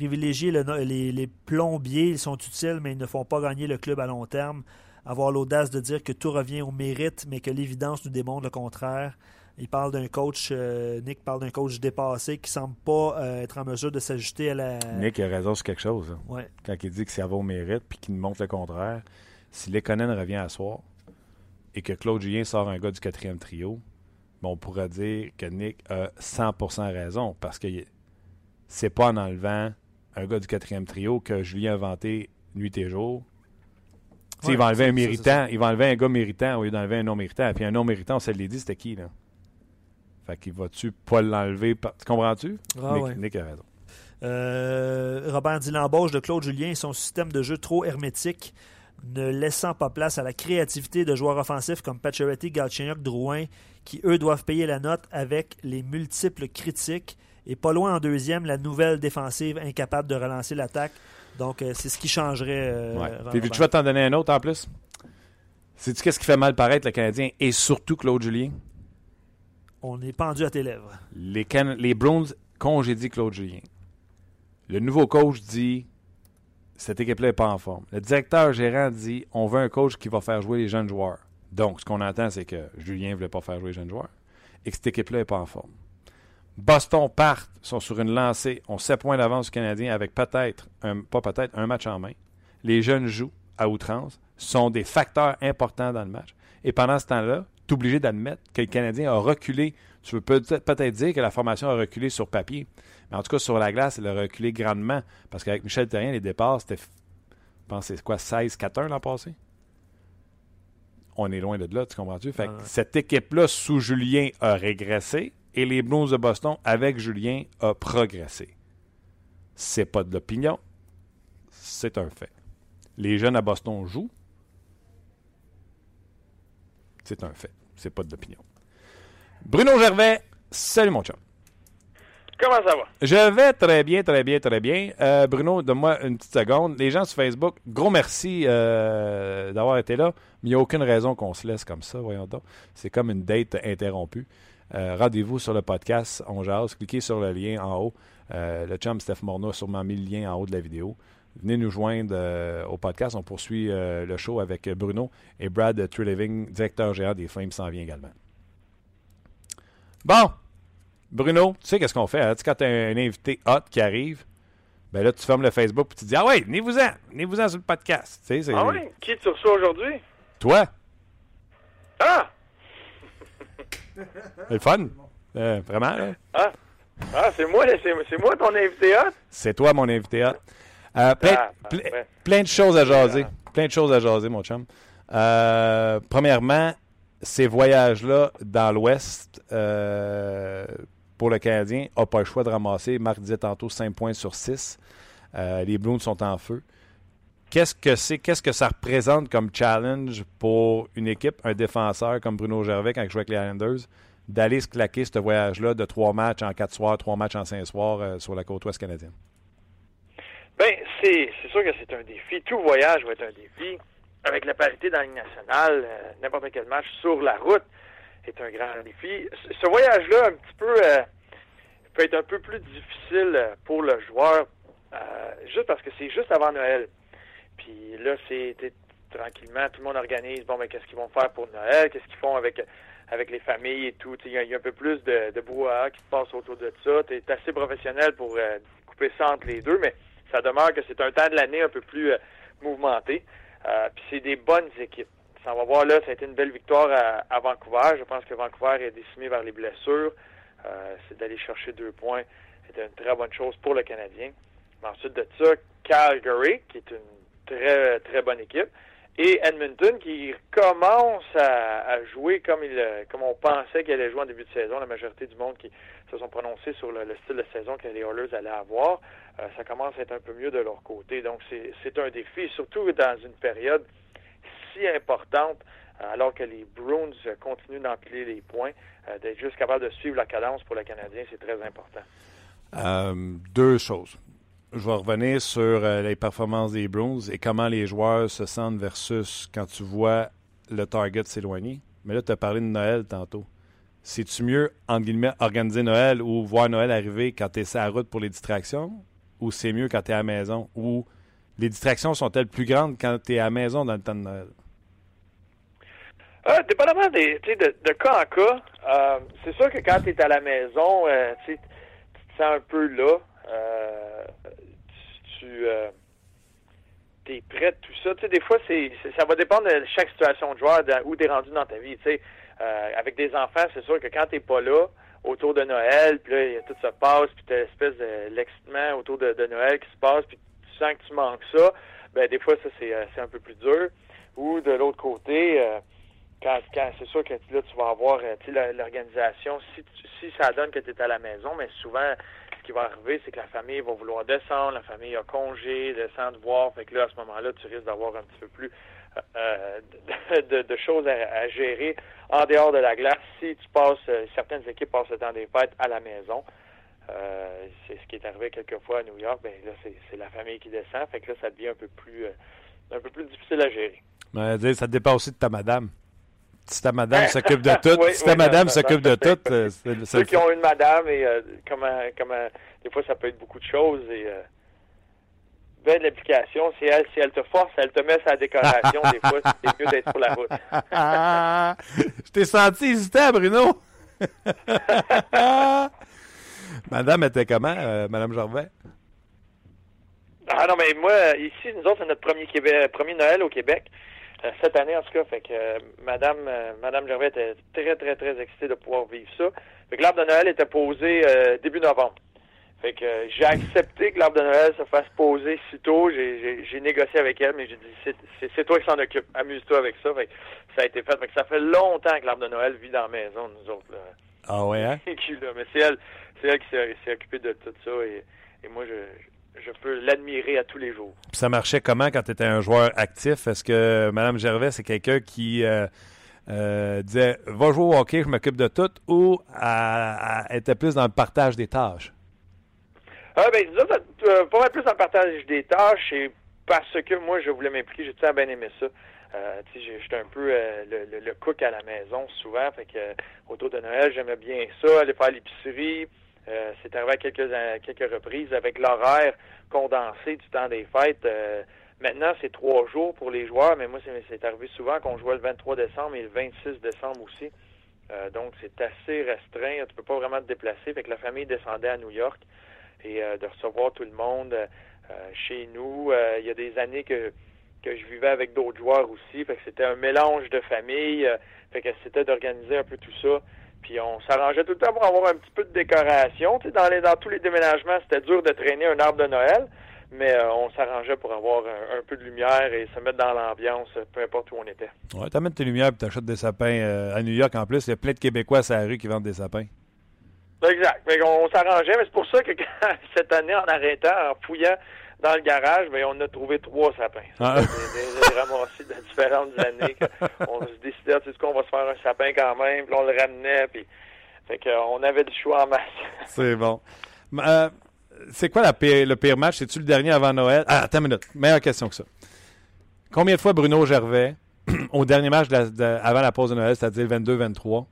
le no- les, les plombiers, ils sont utiles, mais ils ne font pas gagner le club à long terme. avoir l'audace de dire que tout revient au mérite, mais que l'évidence nous démontre le contraire. Il parle d'un coach, euh, Nick parle d'un coach dépassé qui semble pas euh, être en mesure de s'ajuster à la. Nick a raison sur quelque chose. hein. Ouais. Quand il dit que ça va au mérite puis qu'il nous montre le contraire. Si Lekonen revient à soir et que Claude Julien sort un gars du quatrième trio, ben, on pourrait dire que Nick a 100% raison parce que c'est pas en enlevant un gars du quatrième trio que Julien a inventé nuit et jour. Ouais, il va enlever un méritant, il va enlever un gars méritant au lieu d'enlever un non méritant. Puis un non méritant, on se l'est dit, c'était qui, là? Fait qu'il va-tu pas l'enlever? par- Tu comprends-tu? Ah, Nick, ouais. Nick a raison. Euh, Robert dit l'embauche de Claude Julien et son système de jeu trop hermétique, ne laissant pas place à la créativité de joueurs offensifs comme Pacioretty, Galchenyuk, Drouin, qui eux doivent payer la note avec les multiples critiques. Et pas loin en deuxième, la nouvelle défensive incapable de relancer l'attaque. Donc, euh, c'est ce qui changerait. euh, Ouais. Puis, tu vas t'en donner un autre en plus? Sais-tu qu'est-ce qui fait mal paraître le Canadien et surtout Claude Julien? On est pendu à tes lèvres. Les, Can- les Browns congédient Claude Julien. Le nouveau coach dit cette équipe-là n'est pas en forme. Le directeur gérant dit on veut un coach qui va faire jouer les jeunes joueurs. Donc, ce qu'on entend, c'est que Julien ne voulait pas faire jouer les jeunes joueurs et que cette équipe-là n'est pas en forme. Boston part, sont sur une lancée, ont 7 points d'avance du Canadien avec peut-être, pas peut-être, un match en main. Les jeunes jouent à outrance, sont des facteurs importants dans le match. Et pendant ce temps-là, obligé d'admettre que le Canadien a reculé. Tu peux peut-être dire que la formation a reculé sur papier, mais en tout cas, sur la glace, elle a reculé grandement. Parce qu'avec Michel Terrien, les départs, c'était, je pense, c'est quoi, 16-4-1 l'an passé? On est loin de là, tu comprends-tu? Fait que Ah ouais. cette équipe-là, sous Julien, a régressé et les Blues de Boston, avec Julien, a progressé. C'est pas de l'opinion, c'est un fait. Les jeunes à Boston jouent. C'est un fait. C'est pas de l'opinion. Bruno Gervais, salut mon chum. Comment ça va? Je vais très bien, très bien, très bien. Euh, Bruno, donne-moi une petite seconde. Les gens sur Facebook, gros merci euh, d'avoir été là. Mais il n'y a aucune raison qu'on se laisse comme ça, voyons donc. C'est comme une date interrompue. Euh, Rendez-vous sur le podcast On Jase. Cliquez sur le lien en haut. Le chum Steph Morneau a sûrement mis le lien en haut de la vidéo. Venez nous joindre euh, au podcast. On poursuit euh, le show avec Bruno et Brad Treliving, directeur géant des Flames, s'en vient également. Bon, Bruno, tu sais qu'est-ce qu'on fait? hein? Tu sais, quand tu as un invité hot qui arrive, ben là, tu fermes le Facebook et tu dis Ah ouais, venez-vous-en, venez-vous-en sur le podcast. Tu sais, Ah oui? Qui tu reçois aujourd'hui? toi, Ah! c'est le fun. Euh, vraiment, là. Ah! Ah, c'est moi, c'est, c'est moi ton invité hot? C'est toi mon invité hot. Euh, plein, Ah, ple- parfait. plein de choses à jaser. Plein de choses à jaser, mon chum. Euh, premièrement, ces voyages-là dans l'Ouest euh, pour le Canadien n'a pas le choix de ramasser. Marc disait tantôt 5 points sur 6. Euh, les Blues sont en feu. Qu'est-ce que c'est, qu'est-ce que ça représente comme challenge pour une équipe, un défenseur comme Bruno Gervais quand il joue avec les Islanders, d'aller se claquer ce voyage-là de trois matchs en quatre soirs, trois matchs en cinq soirs sur la côte ouest canadienne? Ben, c'est, sûr que c'est un défi. Tout voyage va être un défi. Avec la parité dans la nationale, euh, n'importe quel match sur la route est un grand défi. Ce, voyage-là, un petit peu, euh, peut être un peu plus difficile euh, pour le joueur, juste parce que c'est juste avant Noël. Puis là, c'est tranquillement, tout le monde organise, bon, ben, qu'est-ce qu'ils vont faire pour Noël, qu'est-ce qu'ils font avec avec les familles et tout? Il y, a- un peu plus de, de brouhaha qui se passe autour de ça. Tu es assez professionnel pour couper ça entre les deux, mais ça demeure que c'est un temps de l'année un peu plus euh, mouvementé. Euh, Puis c'est des bonnes équipes. Ça, on va voir là, ça a été une belle victoire à, Vancouver. Je pense que Vancouver est décimé vers les blessures. Euh, c'est d'aller chercher deux points. C'était une très bonne chose pour le Canadien. Ensuite de ça, Calgary, qui est une très, très bonne équipe. Et Edmonton qui commence à, jouer comme, il, comme on pensait qu'il allait jouer en début de saison. La majorité du monde qui se sont prononcés sur le, le style de saison que les Oilers allaient avoir, euh, ça commence à être un peu mieux de leur côté. Donc c'est un défi, surtout dans une période si importante, euh, alors que les Bruins continuent d'empiler les points, euh, d'être juste capable de suivre la cadence pour le Canadien, c'est très important. Deux choses. Je vais revenir sur les performances des Bruins et comment les joueurs se sentent versus quand tu vois le target s'éloigner. Mais là, tu as parlé de Noël tantôt. C'est-tu mieux, entre guillemets, organiser Noël ou voir Noël arriver quand tu es sur la route pour les distractions? Ou c'est mieux quand tu es à la maison? Ou les distractions sont-elles plus grandes quand tu es à la maison dans le temps de Noël? Ah, dépendamment des, de, de cas en cas, euh, c'est sûr que quand tu es à la maison, euh, tu te sens un peu là. Euh, tu euh, es prêt, tout ça. Tu sais, des fois, c'est, ça va dépendre de chaque situation de joueur, de, où tu rendu dans ta vie. Euh, avec des enfants, c'est sûr que quand tu pas là, autour de Noël, puis là, y a tout se passe, puis tu as l'espèce de l'excitement autour de, Noël qui se passe, puis tu sens que tu manques ça, ben des fois, ça, c'est, euh, un peu plus dur. Ou de l'autre côté, euh, quand, quand c'est sûr que là, tu vas avoir euh, l'organisation, si, si ça donne que tu es à la maison, mais souvent, ce qui va arriver, c'est que la famille va vouloir descendre, la famille a congé, descendre voir, fait que là, à ce moment-là, tu risques d'avoir un petit peu plus euh, de, choses à, à gérer en dehors de la glace si tu passes, euh, certaines équipes passent le temps des fêtes à la maison. Euh, c'est ce qui est arrivé quelquefois à New York, ben là, c'est la famille qui descend, fait que là, ça devient un peu plus, euh, un peu plus difficile à gérer. Mais, ça dépend aussi de ta madame. Si ta madame s'occupe de tout, Oui, si ta oui, madame s'occupe de tout, c'est- Ceux qui ont une madame et euh, comment, comment, des fois, ça peut être beaucoup de choses et euh, ben de l'application. Si elle, si elle te force, elle te met sa décoration, des fois, c'est mieux d'être sur la route. Je t'ai senti hésitant, Bruno. Madame était comment, euh, Madame Gervais? Ah non, mais moi, euh, ici, nous autres, c'est notre premier, Québec, premier Noël au Québec. Euh, cette année, en tout cas, fait que euh, Madame, euh, Madame Gervais était très, très, très excitée de pouvoir vivre ça. Fait que l'arbre de Noël était posé euh, début novembre. Fait que euh, j'ai accepté que l'arbre de Noël se fasse poser si tôt. J'ai- négocié avec elle, mais j'ai dit c'est- toi qui s'en occupe. Amuse-toi avec ça. Fait que ça a été fait. Fait que ça fait longtemps que l'arbre de Noël vit dans la maison, nous autres. Là. Ah ouais, hein? Mais c'est elle, c'est elle qui s'est occupée de tout ça et, et moi je, je peux l'admirer à tous les jours. Puis ça marchait comment quand tu étais un joueur actif? Est-ce que Mme Gervais, c'est quelqu'un qui euh, euh, disait Va jouer au hockey, je m'occupe de tout ou elle était plus dans le partage des tâches? Ah ben autres, euh, pas mal plus le partage des tâches et parce que moi je voulais m'impliquer, j'ai temps bien aimé ça. Euh, j'étais un peu euh, le, le- cook à la maison souvent, fait que euh, autour de Noël, j'aimais bien ça, aller faire l'épicerie. Euh, c'est arrivé à quelques, à quelques reprises avec l'horaire condensé du temps des fêtes. Maintenant, c'est trois jours pour les joueurs, mais moi, c'est arrivé souvent qu'on jouait le 23 décembre et le 26 décembre aussi. Donc, c'est assez restreint. Tu peux pas vraiment te déplacer. Fait que la famille descendait à New York et euh, de recevoir tout le monde euh, chez nous. Euh, il y a des années que que je vivais avec d'autres joueurs aussi. Fait que c'était un mélange de famille. euh, fait que c'était d'organiser un peu tout ça. Puis on s'arrangeait tout le temps pour avoir un petit peu de décoration. Dans, les, dans tous les déménagements, c'était dur de traîner un arbre de Noël, mais euh, on s'arrangeait pour avoir un, un peu de lumière et se mettre dans l'ambiance, euh, peu importe où on était. Ouais, t'amènes tes lumières et t'achètes des sapins euh, à New York en plus. Il y a plein de Québécois à la rue qui vendent des sapins. Exact. Fait qu'on s'arrangeait, mais c'est pour ça que quand- cette année, en arrêtant, en fouillant dans le garage, ben, on a trouvé trois sapins. Ah. Des, des, des ramassis de différentes années. on se décidait, tu sais ce qu'on va se faire un sapin quand même, puis on le ramenait, puis fait qu'on avait du choix en masse. C'est bon. Mais, euh, c'est quoi la pire- le pire match? C'est-tu le dernier avant Noël? Ah, attends une minute. Meilleure question que ça. Combien de fois Bruno Gervais, au dernier match de la- de- avant la pause de Noël, c'est-à-dire le 22-23,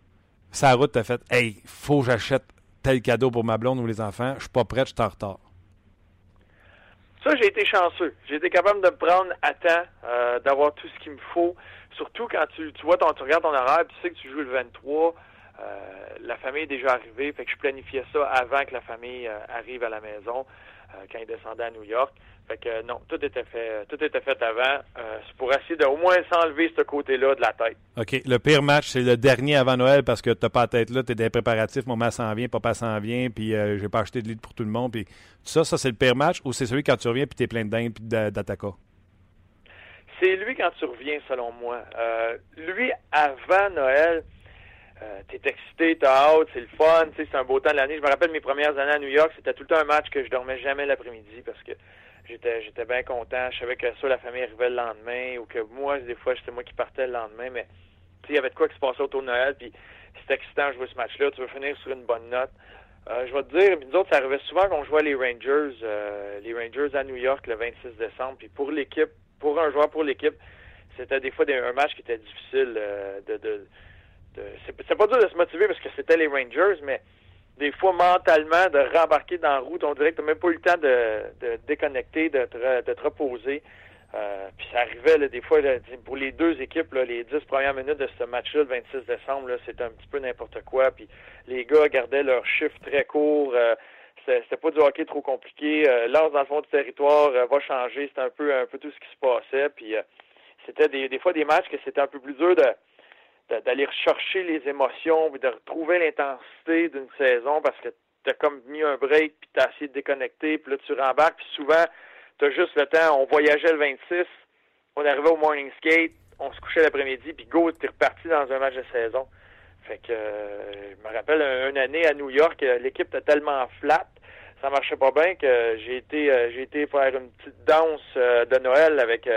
sa route t'a fait Hey, faut que j'achète tel cadeau pour ma blonde ou les enfants, je suis pas prêt, je suis en retard. Ça, j'ai été chanceux. J'ai été capable de me prendre à temps, euh, d'avoir tout ce qu'il me faut. Surtout quand tu, tu vois tu regardes ton horaire, tu sais que tu joues le 23. euh, la famille est déjà arrivée, fait que je planifiais ça avant que la famille euh, arrive à la maison, quand ils descendaient à New York. Fait que non, tout était fait, tout était fait avant. Euh, c'est pour essayer de au moins s'enlever ce côté-là de la tête. OK. Le pire match, c'est le dernier avant Noël parce que t'as pas la tête là, t'es des préparatifs, maman s'en vient, papa s'en vient, puis euh, j'ai pas acheté de lit pour tout le monde. Puis ça, ça c'est le pire match ou c'est celui quand tu reviens puis t'es plein de dingue puis d'a- d'attaka? C'est lui quand tu reviens, selon moi. Euh, lui, avant Noël, euh, t'es excité, t'as hâte, c'est le fun, c'est un beau temps de l'année. Je me rappelle mes premières années à New York, c'était tout le temps un match que je dormais jamais l'après-midi parce que j'étais j'étais bien content. Je savais que ça, la famille arrivait le lendemain ou que moi, des fois, c'était moi qui partais le lendemain, mais il y avait de quoi qui se passait autour de Noël, puis c'était excitant de jouer ce match-là. Tu veux finir sur une bonne note. Euh, je vais te dire, nous autres, ça arrivait souvent qu'on jouait les Rangers, euh, les Rangers à New York le 26 décembre. Puis pour l'équipe, pour un joueur pour l'équipe, c'était des fois des, un match qui était difficile euh, de, c'est pas dur de se motiver parce que c'était les Rangers, mais des fois mentalement de rembarquer dans la route, on dirait que t'as même pas eu le temps de, de déconnecter, de te, de te reposer. Euh, puis ça arrivait là, des fois pour les deux équipes, là, les dix premières minutes de ce match-là, le 26 décembre, c'était un petit peu n'importe quoi. Puis les gars gardaient leur chiffre très court. Euh, c'était pas du hockey trop compliqué. Euh, lance dans le fond du territoire, euh, va changer. C'était un peu un peu tout ce qui se passait. Puis c'était des, des fois des matchs que c'était un peu plus dur de d'aller rechercher les émotions, puis de retrouver l'intensité d'une saison parce que t'as comme mis un break, puis t'as essayé de déconnecter, puis là tu rembarques, puis souvent t'as juste le temps. On voyageait le 26, on arrivait au morning skate, on se couchait l'après-midi, puis go, t'es reparti dans un match de saison. Fait que euh, je me rappelle une année à New York, l'équipe était tellement flat, ça marchait pas bien que j'ai été euh, j'ai été faire une petite danse de Noël avec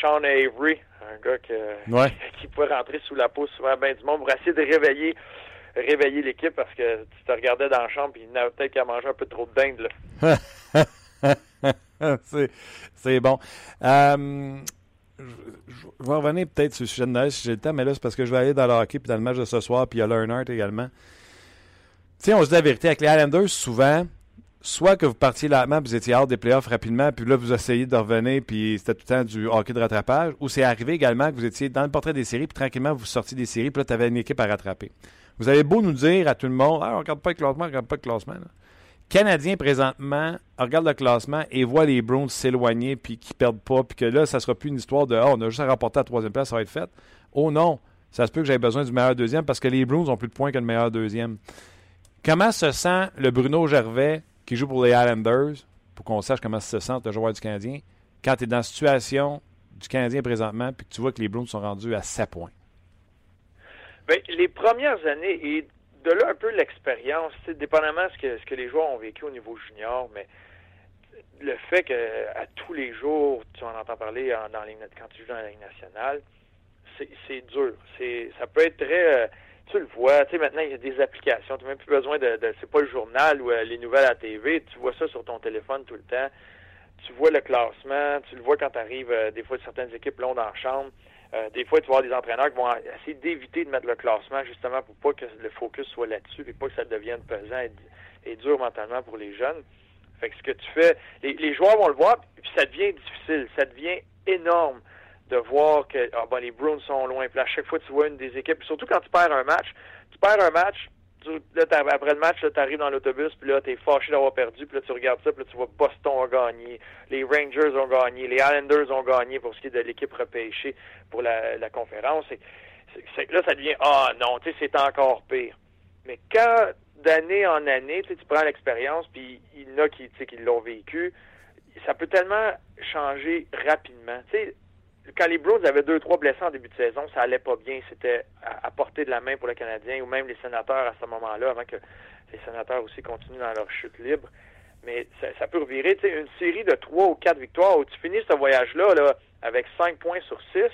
Sean Avery, un gars qui pouvait rentrer sous la peau souvent bien du monde pour essayer de réveiller réveiller l'équipe parce que tu te regardais dans la chambre et il n'avait peut-être qu'à manger un peu trop de dinde là. c'est bon. Euh, je, vais revenir peut-être sur le sujet de Noël si j'ai le temps, mais là, c'est parce que je vais aller dans le hockey puis dans le match de ce soir, puis il y a Leonard également. Tu sais, on se dit la vérité, avec les Islanders, souvent, soit que vous partiez lentement, vous étiez hors des playoffs rapidement, puis là, vous essayez de revenir, puis c'était tout le temps du hockey de rattrapage, ou c'est arrivé également que vous étiez dans le portrait des séries, puis tranquillement, vous sortiez des séries, puis là, tu avais une équipe à rattraper. Vous avez beau nous dire à tout le monde, ah, on regarde pas le classement, on regarde pas le classement. Canadien, présentement, regarde le classement et voit les Browns s'éloigner puis qu'ils perdent pas, puis que là, ça sera plus une histoire de oh, on a juste à remporter la troisième place, ça va être fait. Oh non, ça se peut que j'aie besoin du meilleur deuxième parce que les Browns ont plus de points que le meilleur deuxième. Comment se sent le Bruno Gervais qui joue pour les Islanders, pour qu'on sache comment se sent le joueur du Canadien, quand tu es dans la situation du Canadien présentement puis que tu vois que les Browns sont rendus à 7 points? Bien, les premières années, et de là un peu l'expérience, dépendamment de ce que, ce que les joueurs ont vécu au niveau junior, mais le fait que à tous les jours, tu en entends parler dans les, quand tu joues dans la Ligue nationale, c'est dur. Ça peut être très euh, tu le vois, tu sais maintenant il y a des applications, tu n'as même plus besoin de, c'est pas le journal ou euh, les nouvelles à TV, tu vois ça sur ton téléphone tout le temps. Tu vois le classement, tu le vois quand tu arrives euh, des fois certaines équipes longues dans la chambre. Euh, des fois, tu avoir des entraîneurs qui vont essayer d'éviter de mettre le classement justement pour pas que le focus soit là-dessus et pas que ça devienne pesant et, dur mentalement pour les jeunes. Fait que ce que tu fais, les, joueurs vont le voir, puis ça devient difficile, ça devient énorme de voir que ah, ben, les Bruins sont loin. Puis à chaque fois, tu vois une des équipes, surtout quand tu perds un match, tu perds un match, après le match, tu arrives dans l'autobus, puis là, tu es fâché d'avoir perdu, puis là, tu regardes ça, puis là, tu vois Boston a gagné, les Rangers ont gagné, les Islanders ont gagné pour ce qui est de l'équipe repêchée pour la, la conférence. Là, ça devient, ah non, tu sais, c'est encore pire. Mais quand, d'année en année, tu prends l'expérience, puis il y en a qui, qui l'ont vécu, ça peut tellement changer rapidement. Quand les Browns avaient deux, trois blessés en début de saison, ça allait pas bien. C'était à, portée de la main pour le Canadien ou même les sénateurs à ce moment-là, avant que les sénateurs aussi continuent dans leur chute libre. Mais ça, peut revirer. Tu sais, une série de trois ou quatre victoires où tu finis ce voyage-là là, avec cinq points sur six,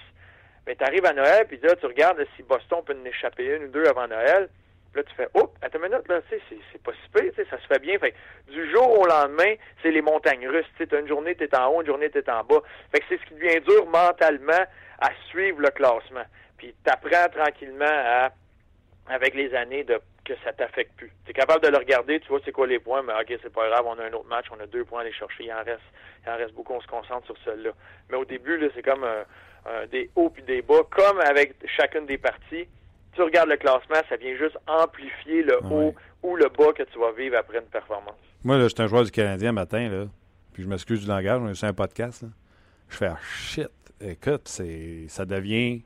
mais tu arrives à Noël, puis là, tu regardes si Boston peut en échapper une ou deux avant Noël. Puis là, tu fais, oups, attends une minute, là, c'est, c'est pas si pire, ça se fait bien. Fait du jour au lendemain, c'est les montagnes russes. Tu sais, une journée, tu es en haut, une journée, tu es en bas. Fait que c'est ce qui devient dur mentalement à suivre le classement. Puis tu apprends tranquillement à, avec les années, que ça t'affecte plus. Tu es capable de le regarder, tu vois c'est quoi les points, mais ok, c'est pas grave, on a un autre match, on a deux points à aller chercher, il en reste, il en reste beaucoup, on se concentre sur celle-là. Mais au début, là, c'est comme des hauts puis des bas, comme avec chacune des parties tu regardes le classement, ça vient juste amplifier le haut ou le bas que tu vas vivre après une performance. Moi, là, j'étais un joueur du Canadien matin, là, puis je m'excuse du langage, on est sur un podcast. Je fais ah, shit, écoute, c'est ça devient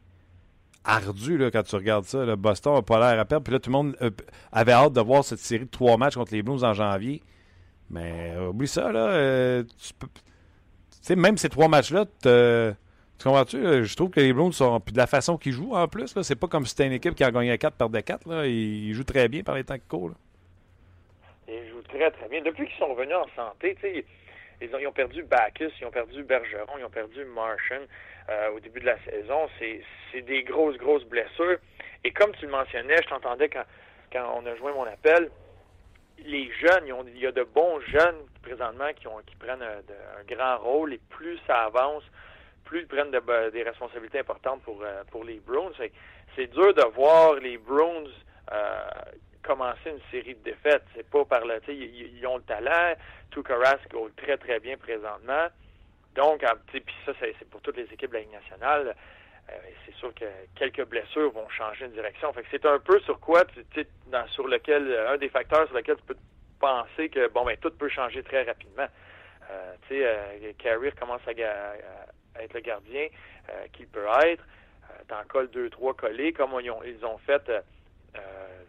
ardu là, quand tu regardes ça. Le Boston n'a pas l'air à perdre. Puis là, tout le monde euh, avait hâte de voir cette série de trois matchs contre les Blues en janvier. Mais euh, oublie ça, là. Euh, tu sais, même ces trois matchs-là, tu comprends-tu? Euh, je trouve que les Browns sont. Puis de la façon qu'ils jouent en plus, c'est pas comme si c'était une équipe qui a gagné 4, perdait 4. Là. Ils jouent très bien par les temps qui courent. Ils jouent très, très bien. Depuis qu'ils sont revenus en santé, ils ont, ils ont perdu Bacchus, ils ont perdu Bergeron, ils ont perdu Martian euh, au début de la saison. C'est des grosses, grosses blessures. Et comme tu le mentionnais, je t'entendais quand, quand on a joint mon appel, les jeunes, il y a de bons jeunes présentement qui, ont, qui prennent un grand rôle et plus ça avance, plus ils prennent des responsabilités importantes pour, euh, pour les Browns. C'est dur de voir les Browns euh, commencer une série de défaites. C'est pas par le, ils, ils ont le talent. Tuukka Rask très très bien présentement. Donc, puis ça, c'est pour toutes les équipes de la Ligue nationale. c'est sûr que quelques blessures vont changer de direction. C'est un peu sur quoi, dans, sur lequel, un des facteurs sur lequel tu peux penser que, bon, ben, tout peut changer très rapidement. tu sais, Carrier commence à, être le gardien qu'il peut être. T'en colles deux, trois collés, comme ils ont, ils ont fait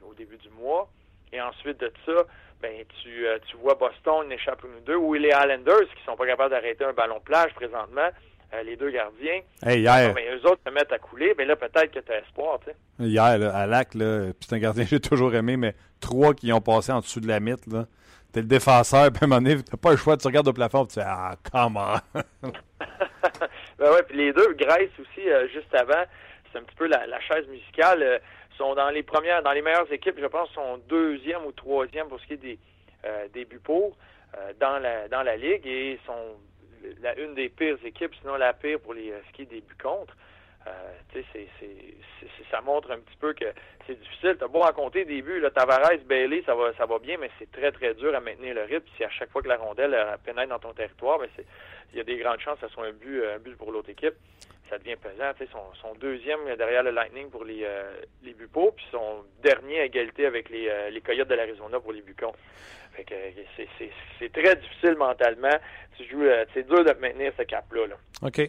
au début du mois. Et ensuite de ça, ben tu, euh, tu vois Boston échappe ou deux, ou les Islanders qui sont pas capables d'arrêter un ballon plage présentement, euh, les deux gardiens. Hey, hier. Ben, eux autres se mettent à couler, mais là peut-être que tu as espoir, tu sais. Hier, là, à Lac, c'est un gardien que j'ai toujours aimé, mais trois qui ont passé en dessous de la mythe, là. T'es le défenseur, puis à un moment donné, t'as pas le choix, tu regardes au plafond, tu dis Ah, comment? ben ouais, puis les deux, Grace aussi, euh, juste avant, c'est un petit peu la, chaise musicale sont dans les premières, dans les meilleures équipes, je pense, sont deuxième ou troisième pour ce qui est des, euh, buts pour euh, dans la dans la ligue et sont la une des pires équipes, sinon la pire pour les euh, ce qui est des buts contre. Euh, c'est, ça montre un petit peu que c'est difficile. T'as beau raconter des buts, là, Tavares, Bailey, ça va, ça va bien, mais c'est très, très dur à maintenir le rythme. Si à chaque fois que la rondelle pénètre dans ton territoire, ben c'est, il y a des grandes chances que ce soit un but, un but pour l'autre équipe ça devient pesant. Son, son deuxième derrière le Lightning pour les, euh, les Bupos, puis son dernier à égalité avec les, euh, les Coyotes de l'Arizona pour les Bucons. Fait que c'est très difficile mentalement. Tu joues, euh, c'est dur de maintenir ce cap-là. Là. OK.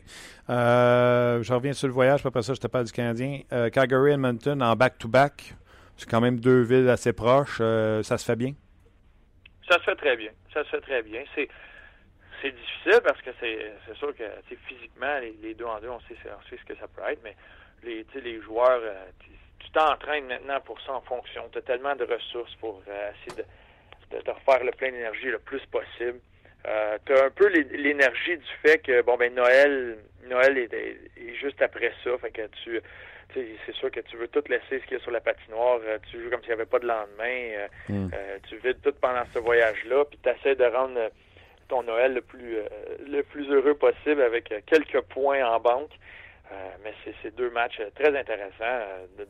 Euh, je reviens sur le voyage, puis après ça, je te parle du Canadien. Calgary Edmonton en back-to-back. C'est quand même deux villes assez proches. ça se fait bien? Ça se fait très bien. Ça se fait très bien. C'est c'est difficile parce que c'est sûr que physiquement, les, deux en deux, on sait, ce que ça peut être, mais les, les joueurs, euh, tu t'entraînes maintenant pour ça en fonction. Tu as tellement de ressources pour euh, essayer de, de, refaire le plein d'énergie le plus possible. Euh, tu as un peu l'énergie du fait que bon ben Noël Noël est, juste après ça. Fait que tu c'est sûr que tu veux tout laisser ce qu'il y a sur la patinoire. tu joues comme s'il n'y avait pas de lendemain. Mm. tu vides tout pendant ce voyage-là, puis tu essaies de rendre ton Noël le plus, euh, le plus heureux possible avec euh, quelques points en banque. Euh, mais c'est deux matchs très intéressants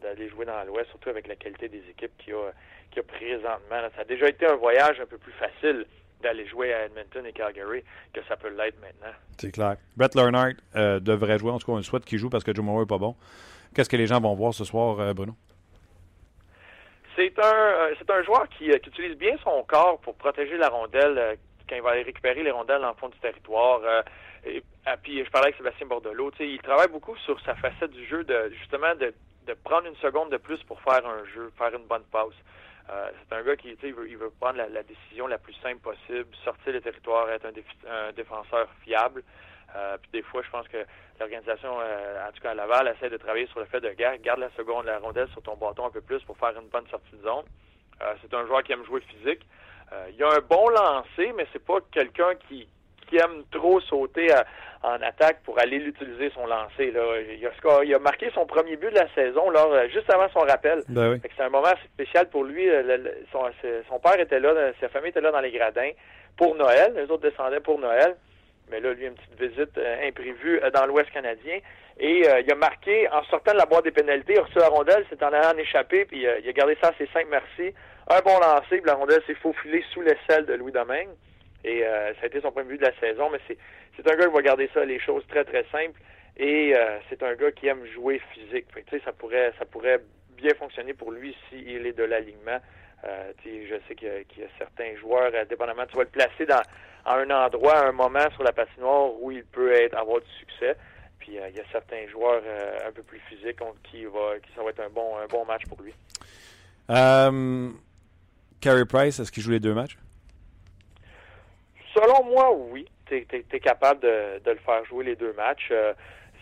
d'aller jouer dans l'Ouest, surtout avec la qualité des équipes qu'il y a, qui a présentement. Ça a déjà été un voyage un peu plus facile d'aller jouer à Edmonton et Calgary que ça peut l'être maintenant. C'est clair. Brett Leonard devrait jouer, en tout cas on souhaite qu'il joue parce que Joe n'est pas bon. Qu'est-ce que les gens vont voir ce soir, Bruno? C'est un, c'est un joueur qui, qui, utilise bien son corps pour protéger la rondelle, quand il va aller récupérer les rondelles dans le fond du territoire. Euh, et, ah, puis je parlais avec Sébastien Bordelot, il travaille beaucoup sur sa facette du jeu de justement de, de prendre une seconde de plus pour faire un jeu, faire une bonne passe. Euh, c'est un gars qui il veut, il veut prendre la, décision la plus simple possible, sortir le territoire, être un, défenseur fiable. Euh, puis des fois, je pense que l'organisation, en tout cas à Laval, essaie de travailler sur le fait de garde, garde la seconde, la rondelle sur ton bâton un peu plus pour faire une bonne sortie de zone. c'est un joueur qui aime jouer physique. Euh, il a un bon lancer, mais c'est pas quelqu'un qui, qui aime trop sauter en attaque pour aller l'utiliser son lancer. Là. Il, a, il a marqué son premier but de la saison euh, juste avant son rappel. Ben C'est un moment spécial pour lui. Euh, son, son, père était là, sa famille était là dans les gradins pour Noël. Les autres descendaient pour Noël. Mais là, lui, une petite visite imprévue dans l'Ouest canadien. Et il a marqué en sortant de la boîte des pénalités, il a reçu la rondelle, c'est en allant en échapper, puis il a gardé ça à ses cinq merci un bon lancer, puis la rondelle s'est faufilée sous l'aisselle de Louis Domingue. Et euh, ça a été son premier but de la saison, mais c'est, un gars qui va garder ça, les choses très, très simples. Et euh, c'est un gars qui aime jouer physique. Ça pourrait ça pourrait bien fonctionner pour lui s'il est de l'alignement. Euh, je sais qu'il y, a, certains joueurs, dépendamment, tu vas le placer dans à un endroit, à un moment sur la patinoire où il peut être avoir du succès. Puis il y a certains joueurs un peu plus physiques qui va qui ça va être un bon un bon match pour lui. Carey Price, est-ce qu'il joue les deux matchs? Selon moi, oui. Tu es, capable de, le faire jouer les deux matchs. Euh,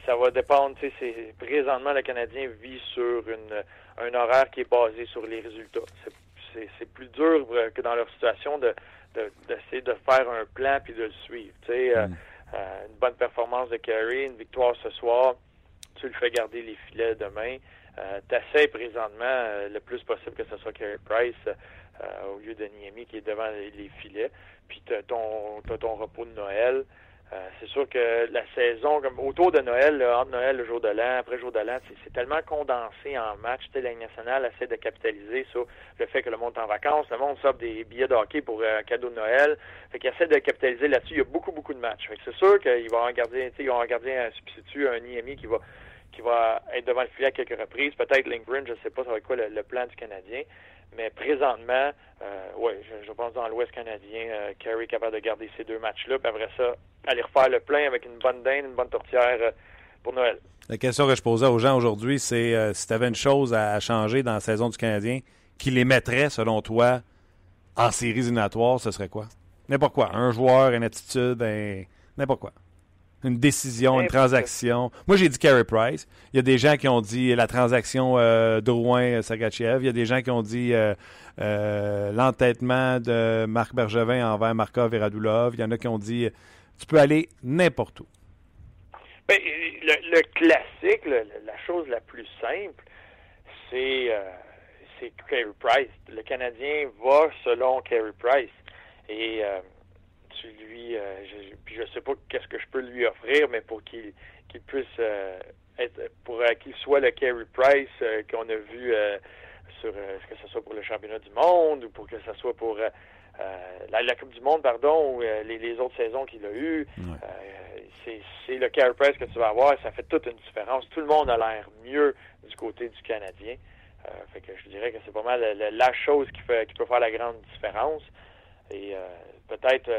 ça va dépendre. C'est, présentement, le Canadien vit sur une, un horaire qui est basé sur les résultats. C'est, plus dur euh, que dans leur situation de, d'essayer de, faire un plan puis de le suivre. Euh, mm. une bonne performance de Carey, une victoire ce soir, tu le fais garder les filets demain. tu essaies présentement le plus possible que ce soit Carey Price euh, au lieu de Niemi qui est devant les, filets. Puis tu ton, repos de Noël. Euh, c'est sûr que la saison, comme autour de Noël, entre Noël, le jour de l'an, après le jour de l'an, c'est, tellement condensé en match. Tu la nationale essaie de capitaliser sur le fait que le monde est en vacances. Le monde s'offre des billets de hockey pour euh, un cadeau de Noël. Fait qu'il essaie de capitaliser là-dessus. Il y a beaucoup, beaucoup de matchs. C'est sûr qu'il va y avoir un gardien, tu sais, il va y avoir un gardien un substitut, un IMI qui va qui va être devant le filet à quelques reprises. Peut-être Lindgren, je ne sais pas ça va être quoi le, plan du Canadien. Mais présentement, euh, oui, je, pense dans l'Ouest canadien, euh, Kerry est capable de garder ces deux matchs-là, puis après ça, aller refaire le plein avec une bonne dinde, une bonne tourtière euh, pour Noël. La question que je posais aux gens aujourd'hui, c'est euh, si tu avais une chose à, changer dans la saison du Canadien qui les mettrait, selon toi, en séries éliminatoires, ce serait quoi? N'importe quoi. Un joueur, une attitude, n'importe quoi une décision, une transaction. Moi, j'ai dit Carey Price. Il y a des gens qui ont dit la transaction euh, Drouin-Sergachev. Il y a des gens qui ont dit euh, euh, l'entêtement de Marc Bergevin envers Markov et Radulov. Il y en a qui ont dit tu peux aller n'importe où. Ben, le, le, classique, le, la chose la plus simple, c'est c'est Carey Price. Le Canadien va selon Carey Price. Et tu lui, euh, je, puis je sais pas qu'est-ce que je peux lui offrir, mais pour qu'il qu'il puisse euh, être, pour euh, qu'il soit le Carey Price qu'on a vu sur, que ce soit pour le championnat du monde ou pour que ce soit pour la, la, Coupe du Monde, pardon, ou les, les, autres saisons qu'il a eues. Ouais. c'est le Carey Price que tu vas avoir, ça fait toute une différence. Tout le monde a l'air mieux du côté du Canadien. fait que je dirais que c'est pas mal la, la chose qui, fait, qui peut faire la grande différence. Et euh, peut-être,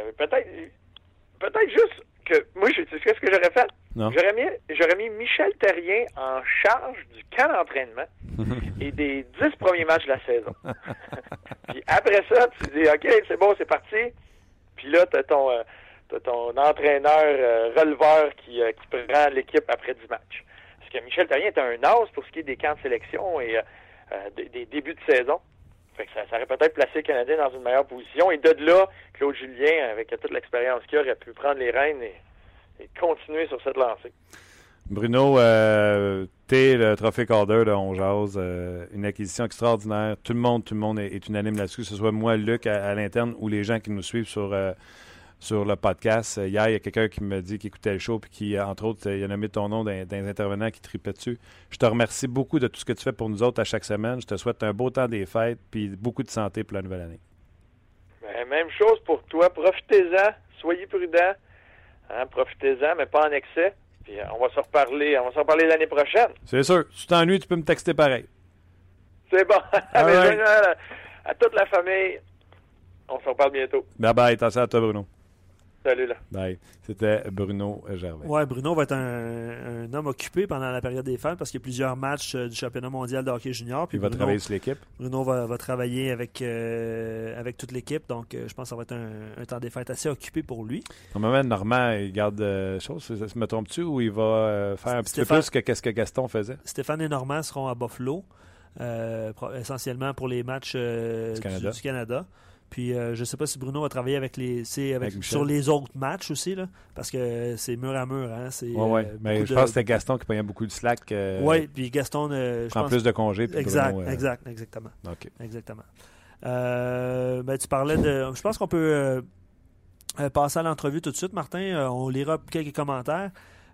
peut-être juste que moi, je sais ce que j'aurais fait? J'aurais mis, j'aurais mis Michel Terrien en charge du camp d'entraînement et des dix premiers matchs de la saison. Puis après ça, tu dis, OK, c'est bon, c'est parti. Puis là, tu as ton, euh, t'as ton entraîneur euh, releveur qui, euh, qui prend l'équipe après dix matchs. Parce que Michel Terrien est un as pour ce qui est des camps de sélection et des, des débuts de saison. Fait que ça, aurait peut-être placé le Canadien dans une meilleure position. Et de là, Claude Julien, avec toute l'expérience qu'il aurait pu prendre les rênes et, continuer sur cette lancée. Bruno, euh, t'es le trophée Calder de On euh, une acquisition extraordinaire. Tout le monde, tout le monde est, unanime là-dessus, que ce soit moi, Luc, à, à l'interne, ou les gens qui nous suivent sur euh, sur le podcast. Euh, hier, il y a quelqu'un qui me dit qu'il écoutait le show puis qui, euh, entre autres, il a nommé ton nom d'un, intervenant qui tripait dessus. Je te remercie beaucoup de tout ce que tu fais pour nous autres à chaque semaine. Je te souhaite un beau temps des fêtes puis beaucoup de santé pour la nouvelle année. Ben, même chose pour toi. Profitez-en. Soyez prudents. Hein, profitez-en, mais pas en excès. Puis euh, on va se reparler, on va se reparler l'année prochaine. C'est sûr. Si tu t'ennuies, tu peux me texter pareil. C'est bon. right. à toute la famille, on se reparle bientôt. Bye bye. Attention à toi, Bruno. Salut là. Bye. C'était Bruno Gervais. Ouais, Bruno va être un, un, homme occupé pendant la période des fêtes parce qu'il y a plusieurs matchs euh, du championnat mondial de hockey junior. Puis Il va Bruno, travailler sur l'équipe. Bruno va, va travailler avec, euh, avec toute l'équipe. Donc, euh, je pense que ça va être un, un, temps des fêtes assez occupé pour lui. Normalement, Normand, il garde euh, chose. Me trompes-tu ou il va euh, faire un petit Stéphane, peu plus que qu'est-ce que Gaston faisait? Stéphane et Normand seront à Buffalo, essentiellement pour les matchs du Canada. Du, du Canada. Puis euh, je ne sais pas si Bruno va travailler avec les avec, avec sur les autres matchs aussi, là, parce que c'est mur à mur. Hein, oui, ouais. euh, mais je de... pense que c'était Gaston qui payait beaucoup de slack. Euh, oui, puis Gaston. Euh, prend pense... plus de congés. Exact, Bruno, exact, exactement. OK. Exactement. ben, tu parlais de. Je pense qu'on peut passer à l'entrevue tout de suite, Martin. on lira quelques commentaires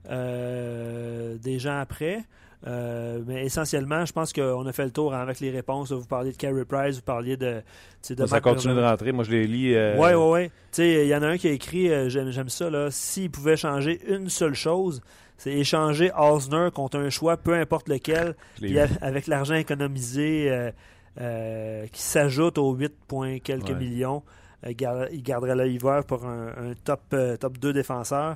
des gens après. Euh, mais essentiellement, je pense qu'on a fait le tour hein, avec les réponses. Vous parliez de Carey Price, vous parliez de. de ça continue de rentrer. Moi, je les lis. Euh... Oui, oui, oui. Il y en a un qui a écrit euh, J'aime ça. là S'il pouvait changer une seule chose, c'est échanger Osner contre un choix, peu importe lequel, puis avec l'argent économisé euh, qui s'ajoute aux 8 points quelques ouais. millions. il garderait l'œil pour un, un top, top 2 défenseur.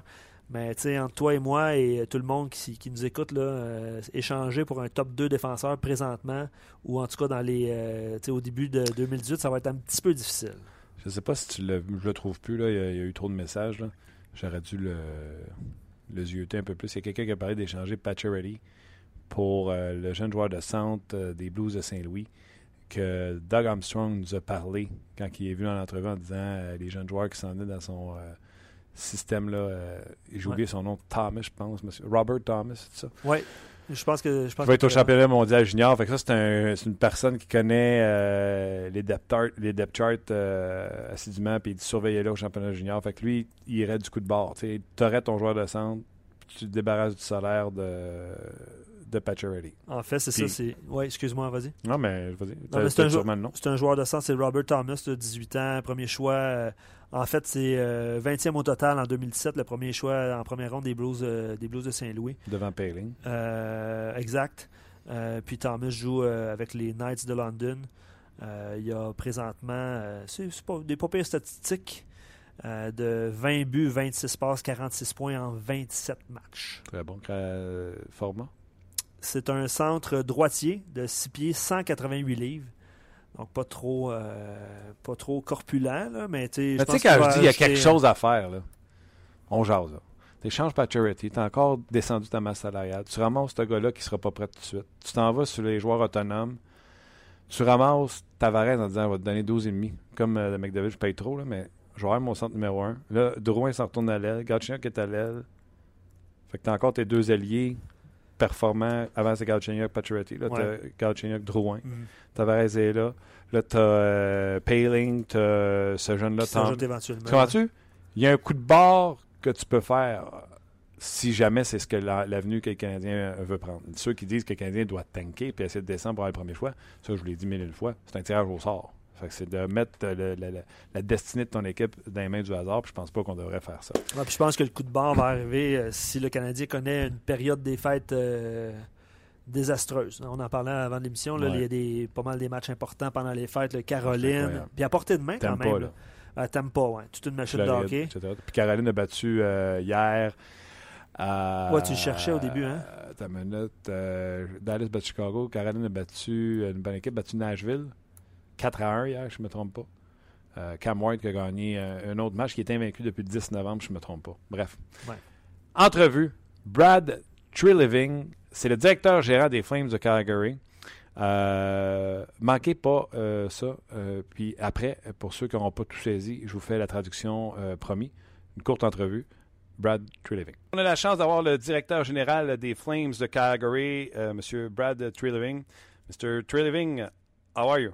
Mais tu sais, entre toi et moi et tout le monde qui, nous écoute, là, euh, échanger pour un top 2 défenseur présentement, ou en tout cas dans les euh, au début de 2018, ça va être un petit peu difficile. Je sais pas si tu le, le trouve plus, là. Il, y a, eu trop de messages. J'aurais dû le, le un peu plus. Il y a quelqu'un qui a parlé d'échanger Pacioretty pour euh, le jeune joueur de centre euh, des Blues de Saint-Louis que Doug Armstrong nous a parlé quand il est venu dans l'entrevue en disant euh, les jeunes joueurs qui s'en venaient dans son système-là. Euh, J'ai oublié ouais. son nom, Thomas, je pense. Monsieur. Robert Thomas, c'est ça? Oui. Je pense que. Je pense Il va être au championnat mondial junior. Fait que ça, c'est un- c'est une personne qui connaît euh, les depth, chart- les depth charts euh, assidûment, puis il surveillait là au championnat junior. Fait que lui, il irait du coup de bord. Tu aurais ton joueur de centre, puis tu te débarrasses du salaire de, de Pacioretty. En fait, c'est ça. c'est Oui, excuse-moi, vas-y. Non, mais vas-y. C'est un, jou- un joueur de centre, c'est Robert Thomas, de 18 ans, premier choix. Euh, en fait, c'est euh, 20e au total en 2017, le premier choix en première ronde des Blues, euh, des Blues de Saint-Louis. Devant Paling. Euh, exact. Euh, puis Thomas joue euh, avec les Knights de London. Euh, il y a présentement euh, c'est, c'est pas, des pas pires statistiques euh, de 20 buts, 26 passes, 46 points en 27 matchs. Très bon. Euh, format. C'est un centre droitier de 6 pieds, 188 livres. Donc pas trop euh, pas trop corpulent, là, mais tu sais, tu sais, quand qu'il je dis il y a quelque chose à faire, là, on jase. Tu échanges Pacioretty, tu as encore descendu ta masse salariale. Tu ramasses ce gars-là qui ne sera pas prêt tout de suite. Tu t'en vas sur les joueurs autonomes. Tu ramasses Tavares en disant on va te donner 12,5. Comme euh, le McDavid, je paye trop, là, mais je vais avoir mon centre numéro 1. Là, Drouin s'en retourne à l'aile. Galchenyuk est à l'aile. Fait que tu as encore tes deux alliés performants avant c'est Galchenyuk, Pacioretty. Là, Ouais. tu Galchenyuk, Drouin. Mhm. Tavares est là. Là, tu as Paling, tu ce jeune-là. Qui éventuellement. tu comprends-tu? Il y a un coup de barre que tu peux faire euh, si jamais c'est ce que la- l'avenue que le Canadien euh, veut prendre. Ceux qui disent que le Canadien doit tanker puis essayer de descendre pour avoir le premier choix, ça, je vous l'ai dit mille et une fois, c'est un tirage au sort. C'est de mettre euh, le- la, destinée de ton équipe dans les mains du hasard, puis je pense pas qu'on devrait faire ça. Ouais, puis je pense que le coup de barre va arriver euh, si le Canadien connaît une période des fêtes euh, désastreuse. On en parlait avant l'émission. Ouais. Il y a des, pas mal des matchs importants pendant les fêtes. Le Caroline. Puis à portée de main quand même. pas, là. là. T'aimes pas, ouais. Toute une machine de Floride, hockey. etc. Puis Caroline a battu euh, hier. Ouais, tu le cherchais au début, hein? T'as une minute. euh, Dallas a battu Chicago. Caroline a battu une bonne équipe, battu Nashville. 4 à 1 hier, je ne me trompe pas. Euh, Cam White qui a gagné euh, un autre match qui était invaincu depuis le 10 novembre, je ne me trompe pas. Bref. Ouais. Entrevue. Brad Treliving, c'est le directeur gérant des Flames de Calgary. Euh, manquez pas euh, ça. Euh, puis après, pour ceux qui n'auront pas tout saisi, je vous fais la traduction euh, promis. Une courte entrevue. Brad Treliving. On a la chance d'avoir le directeur général des Flames de Calgary, euh, M. Brad Treliving. Mr. Treliving, how are you?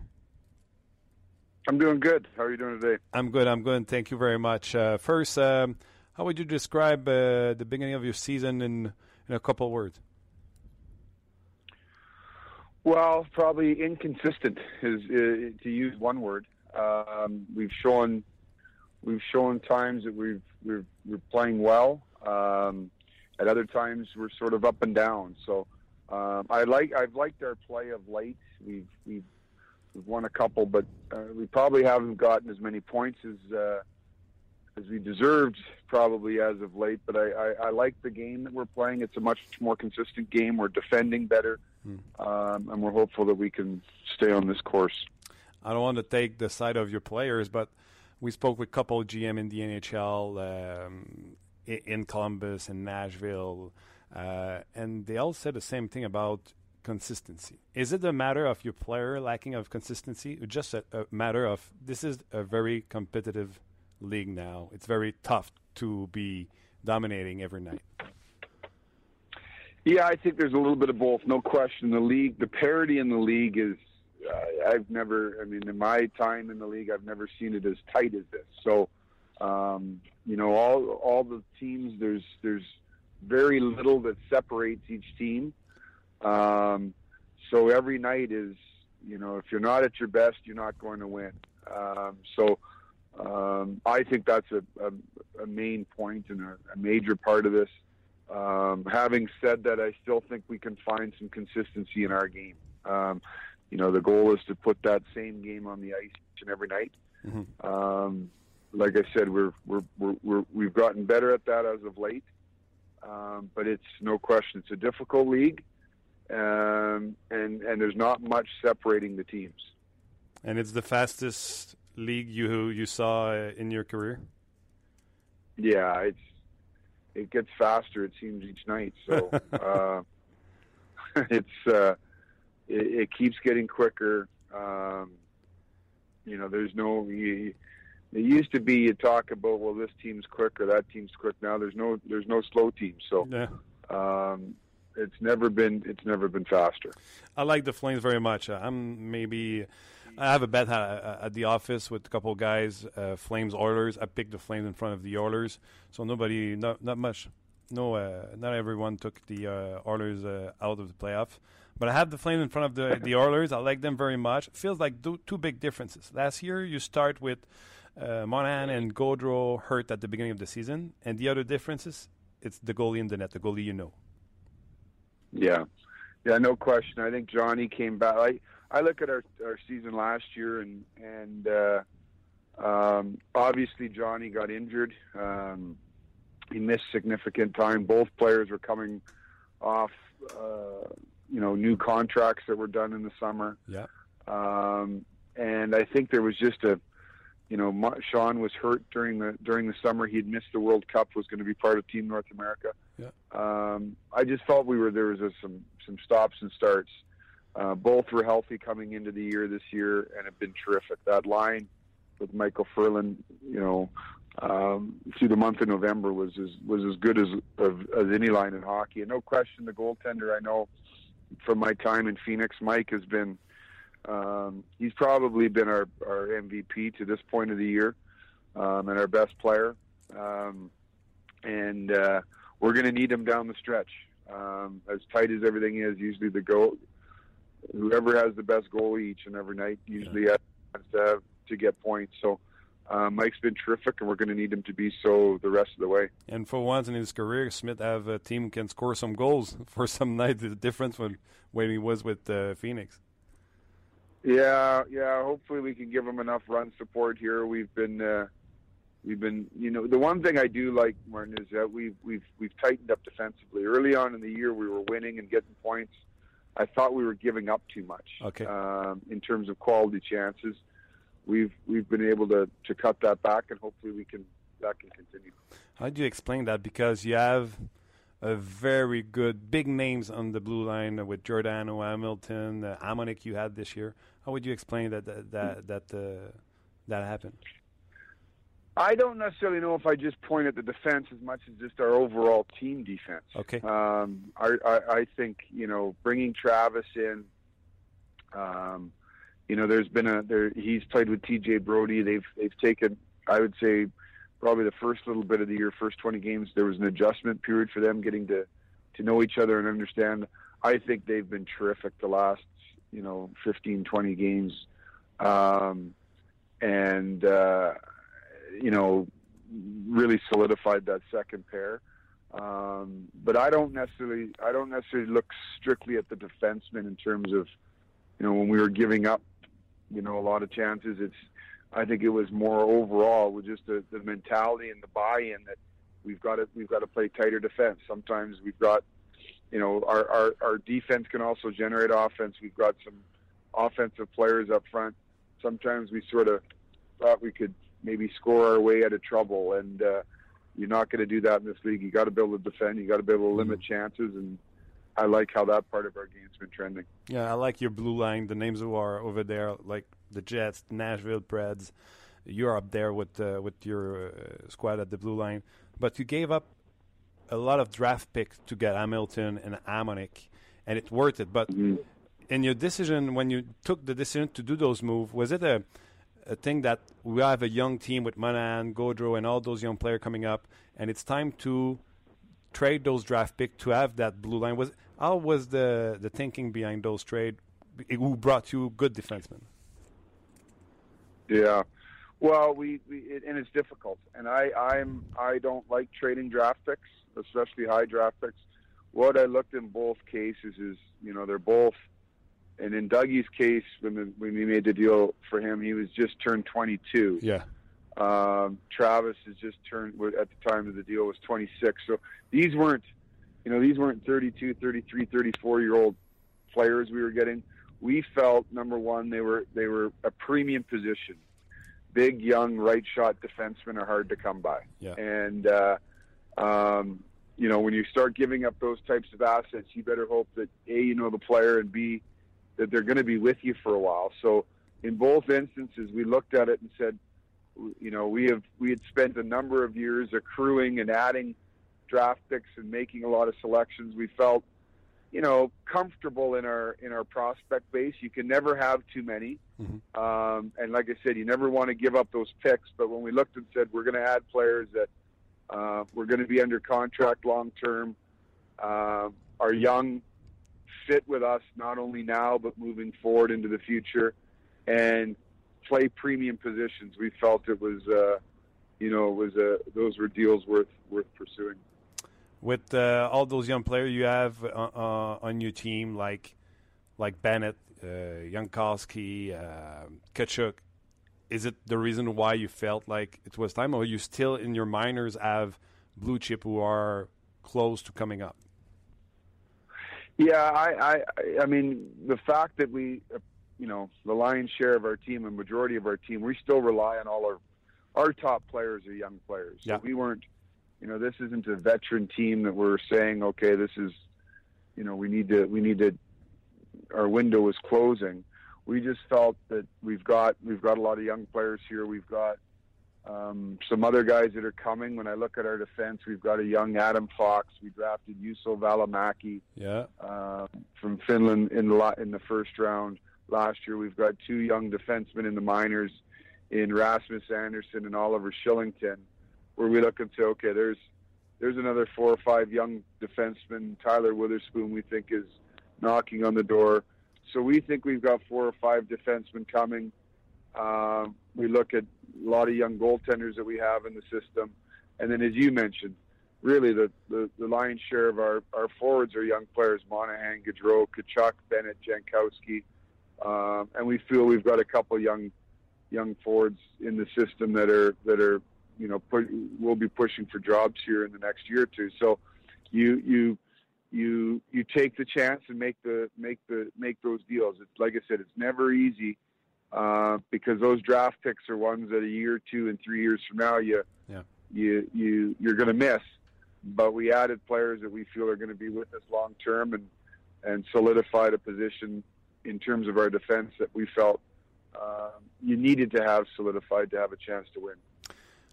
I'm doing good. How are you doing today? I'm good. I'm good. Thank you very much. Uh, first, um, how would you describe uh, the beginning of your season in, in a couple words? Well, probably inconsistent is uh, to use one word. Um, we've shown we've shown times that we've we're, we're playing well. Um, at other times, we're sort of up and down. So um, I like I've liked our play of late. We've we've we've won a couple, but uh, we probably haven't gotten as many points as uh, as we deserved probably as of late. But I, I, I like the game that we're playing. It's a much more consistent game. We're defending better, um, and we're hopeful that we can stay on this course. I don't want to take the side of your players, but we spoke with a couple GM in the NHL um, in Columbus and Nashville, uh, and they all said the same thing about consistency. Is it a matter of your player lacking of consistency, or just a, a matter of this is a very competitive league now? It's very tough to be dominating every night. Yeah, I think there's a little bit of both, no question. The league, the parity in the league is. Uh, I've never, I mean, in my time in the league, I've never seen it as tight as this. So, um, you know, all all the teams, there's there's very little that separates each team. Um, so every night is, you know, if you're not at your best, you're not going to win. Um, so um, I think that's a, a, a main point and a, a major part of this. Um, having said that, I still think we can find some consistency in our game. Um, you know, the goal is to put that same game on the ice each and every night. Mhm. Um, like I said, we're, we're, we're, we're, we've gotten better at that as of late. Um, but it's no question, it's a difficult league. Um, and, and there's not much separating the teams. And it's the fastest league you you saw uh, in your career. Yeah, it's it gets faster. It seems each night. So uh, it's uh, it, it keeps getting quicker. Um, you know, there's no. You, it used to be you talk about well, this team's quick or that team's quick. Now there's no there's no slow team. So Yeah. um, it's never been it's never been faster. I like the Flames very much. Uh, I'm maybe I have a bet at, at the office with a couple guys. Uh, Flames Oilers. I picked the Flames in front of the Oilers, so nobody, not not much, no, uh, not everyone took the uh, Oilers uh, out of the playoff. But I have the Flames in front of the the Oilers. I like them very much. feels like two big differences. Last year you start with uh, Monahan and Gaudreau hurt at the beginning of the season, and the other differences it's the goalie in the net, the goalie you know. Yeah, yeah, no question. I think Johnny came back. I I look at our our season last year, and and uh, um, obviously Johnny got injured. Um, he missed significant time. Both players were coming off, uh, you know, new contracts that were done in the summer. Yeah. Um, and I think there was just a you know, Sean was hurt during the during the summer. He'd missed the World Cup. Was going to be part of Team North America. Yeah. Um, I just felt we were there was a, some some stops and starts. Uh, both were healthy coming into the year this year and have been terrific. That line with Michael Ferland, you know, um, through the month of November was as was as good as of, as any line in hockey. And no question, the goaltender I know from my time in Phoenix, Mike has been um, he's probably been our, our MVP to this point of the year um, and our best player. Um, and uh, we're going to need him down the stretch. Um, as tight as everything is, usually the goal, whoever has the best goal each and every night usually yeah. has to, to get points. So uh, Mike's been terrific, and we're going to need him to be so the rest of the way. And for once in his career, Smith have a team can score some goals for some night. The difference when when he was with uh, Phoenix. Yeah, yeah. Hopefully, we can give them enough run support here. We've been, uh, we've been, you know, the one thing I do like, Martin, is that we've we've we've tightened up defensively. Early on in the year, we were winning and getting points. I thought we were giving up too much. Okay. Um, in terms of quality chances, we've we've been able to to cut that back, and hopefully we can that can continue. How do you explain that? Because you have a very good big names on the blue line with Giordano, Hamilton, uh, Hamonic you had this year. How would you explain that that that that, uh, that happened? I don't necessarily know if I just point at the defense as much as just our overall team defense. Okay. Um, I, I, I think you know bringing Travis in. Um, you know, there's been a there. He's played with T.J. Brody. They've they've taken, I would say, probably the first little bit of the year, first 20 games, there was an adjustment period for them getting to to know each other and understand. I think they've been terrific the last you know 15, 20 games, um, and uh, you know really solidified that second pair. Um, but I don't necessarily I don't necessarily look strictly at the defensemen in terms of you know when we were giving up you know a lot of chances. It's I think it was more overall with just the, the mentality and the buy-in that we've got to we've got to play tighter defense. Sometimes we've got you know, our, our, our defense can also generate offense. We've got some offensive players up front. Sometimes we sort of thought we could maybe score our way out of trouble, and uh, you're not going to do that in this league. You got to be able to defend. You got to be able to limit mm-hmm. chances, and I like how that part of our game's been trending. Yeah, I like your blue line. The names who are over there, like the Jets, Nashville Preds. You're up there with uh, with your uh, squad at the blue line, but you gave up a lot of draft picks to get Hamilton and Hamonic, and it's worth it. But mm-hmm. in your decision, when you took the decision to do those moves, was it a a thing that we have a young team with Monahan, Gaudreau, and all those young players coming up, and it's time to trade those draft picks to have that blue line? Was how was the the thinking behind those trade? Who brought you good defensemen? Yeah. Well, we, we it, and it's difficult, and I I'm I don't like trading draft picks especially high draft picks. What I looked in both cases is, you know, they're both, and in Dougie's case, when the, when we made the deal for him, he was just turned 22. Yeah. Um, Travis has just turned at the time of the deal was 26. So these weren't, you know, these weren't 32, 33, 34 year old players we were getting. We felt number one, they were they were a premium position. Big, young, right shot defensemen are hard to come by. Yeah. And uh, um, you know, when you start giving up those types of assets, you better hope that A, you know the player, and B, that they're going to be with you for a while. So in both instances, we looked at it and said, you know, we have we had spent a number of years accruing and adding draft picks and making a lot of selections. We felt you know, comfortable in our in our prospect base. You can never have too many, Mhm. um, and like I said, you never want to give up those picks. But when we looked and said we're going to add players that uh, we're going to be under contract long term, uh, are young, fit with us not only now but moving forward into the future, and play premium positions, we felt it was, uh, you know, it was uh, those were deals worth worth pursuing. With uh, all those young players you have uh, uh, on your team, like like Bennett, uh, Jankowski, uh, Kachuk, is it the reason why you felt like it was time, or you still in your minors have blue chip who are close to coming up? Yeah, I, I, I mean, the fact that we, you know, the lion's share of our team, a majority of our team, we still rely on all our, our top players are young players. So Yeah. we weren't, you know, this isn't a veteran team that we're saying, okay, this is, you know, we need to, we need to, our window is closing. We just felt that we've got, we've got a lot of young players here. We've got, um, some other guys that are coming. When I look at our defense, we've got a young Adam Fox. We drafted Juuso Välimäki Yeah, um, from Finland in the in the first round last year. We've got two young defensemen in the minors in Rasmus Anderson and Oliver Shillington, where we look and say, okay, there's there's another four or five young defensemen. Tyler Witherspoon, we think, is knocking on the door. So we think we've got four or five defensemen coming. Um, we look at a lot of young goaltenders that we have in the system, and then as you mentioned, really the, the, the lion's share of our, our forwards are young players: Monahan, Gaudreau, Kachuk, Bennett, Jankowski, um, and we feel we've got a couple young young forwards in the system that are that are you know put, will be pushing for jobs here in the next year or two. So you you you you take the chance and make the make the make those deals. It's like I said, it's never easy uh, because those draft picks are ones that a year, two, and three years from now you Yeah. you you you're going to miss. But we added players that we feel are going to be with us long term and and solidified a position in terms of our defense that we felt um, you needed to have solidified to have a chance to win.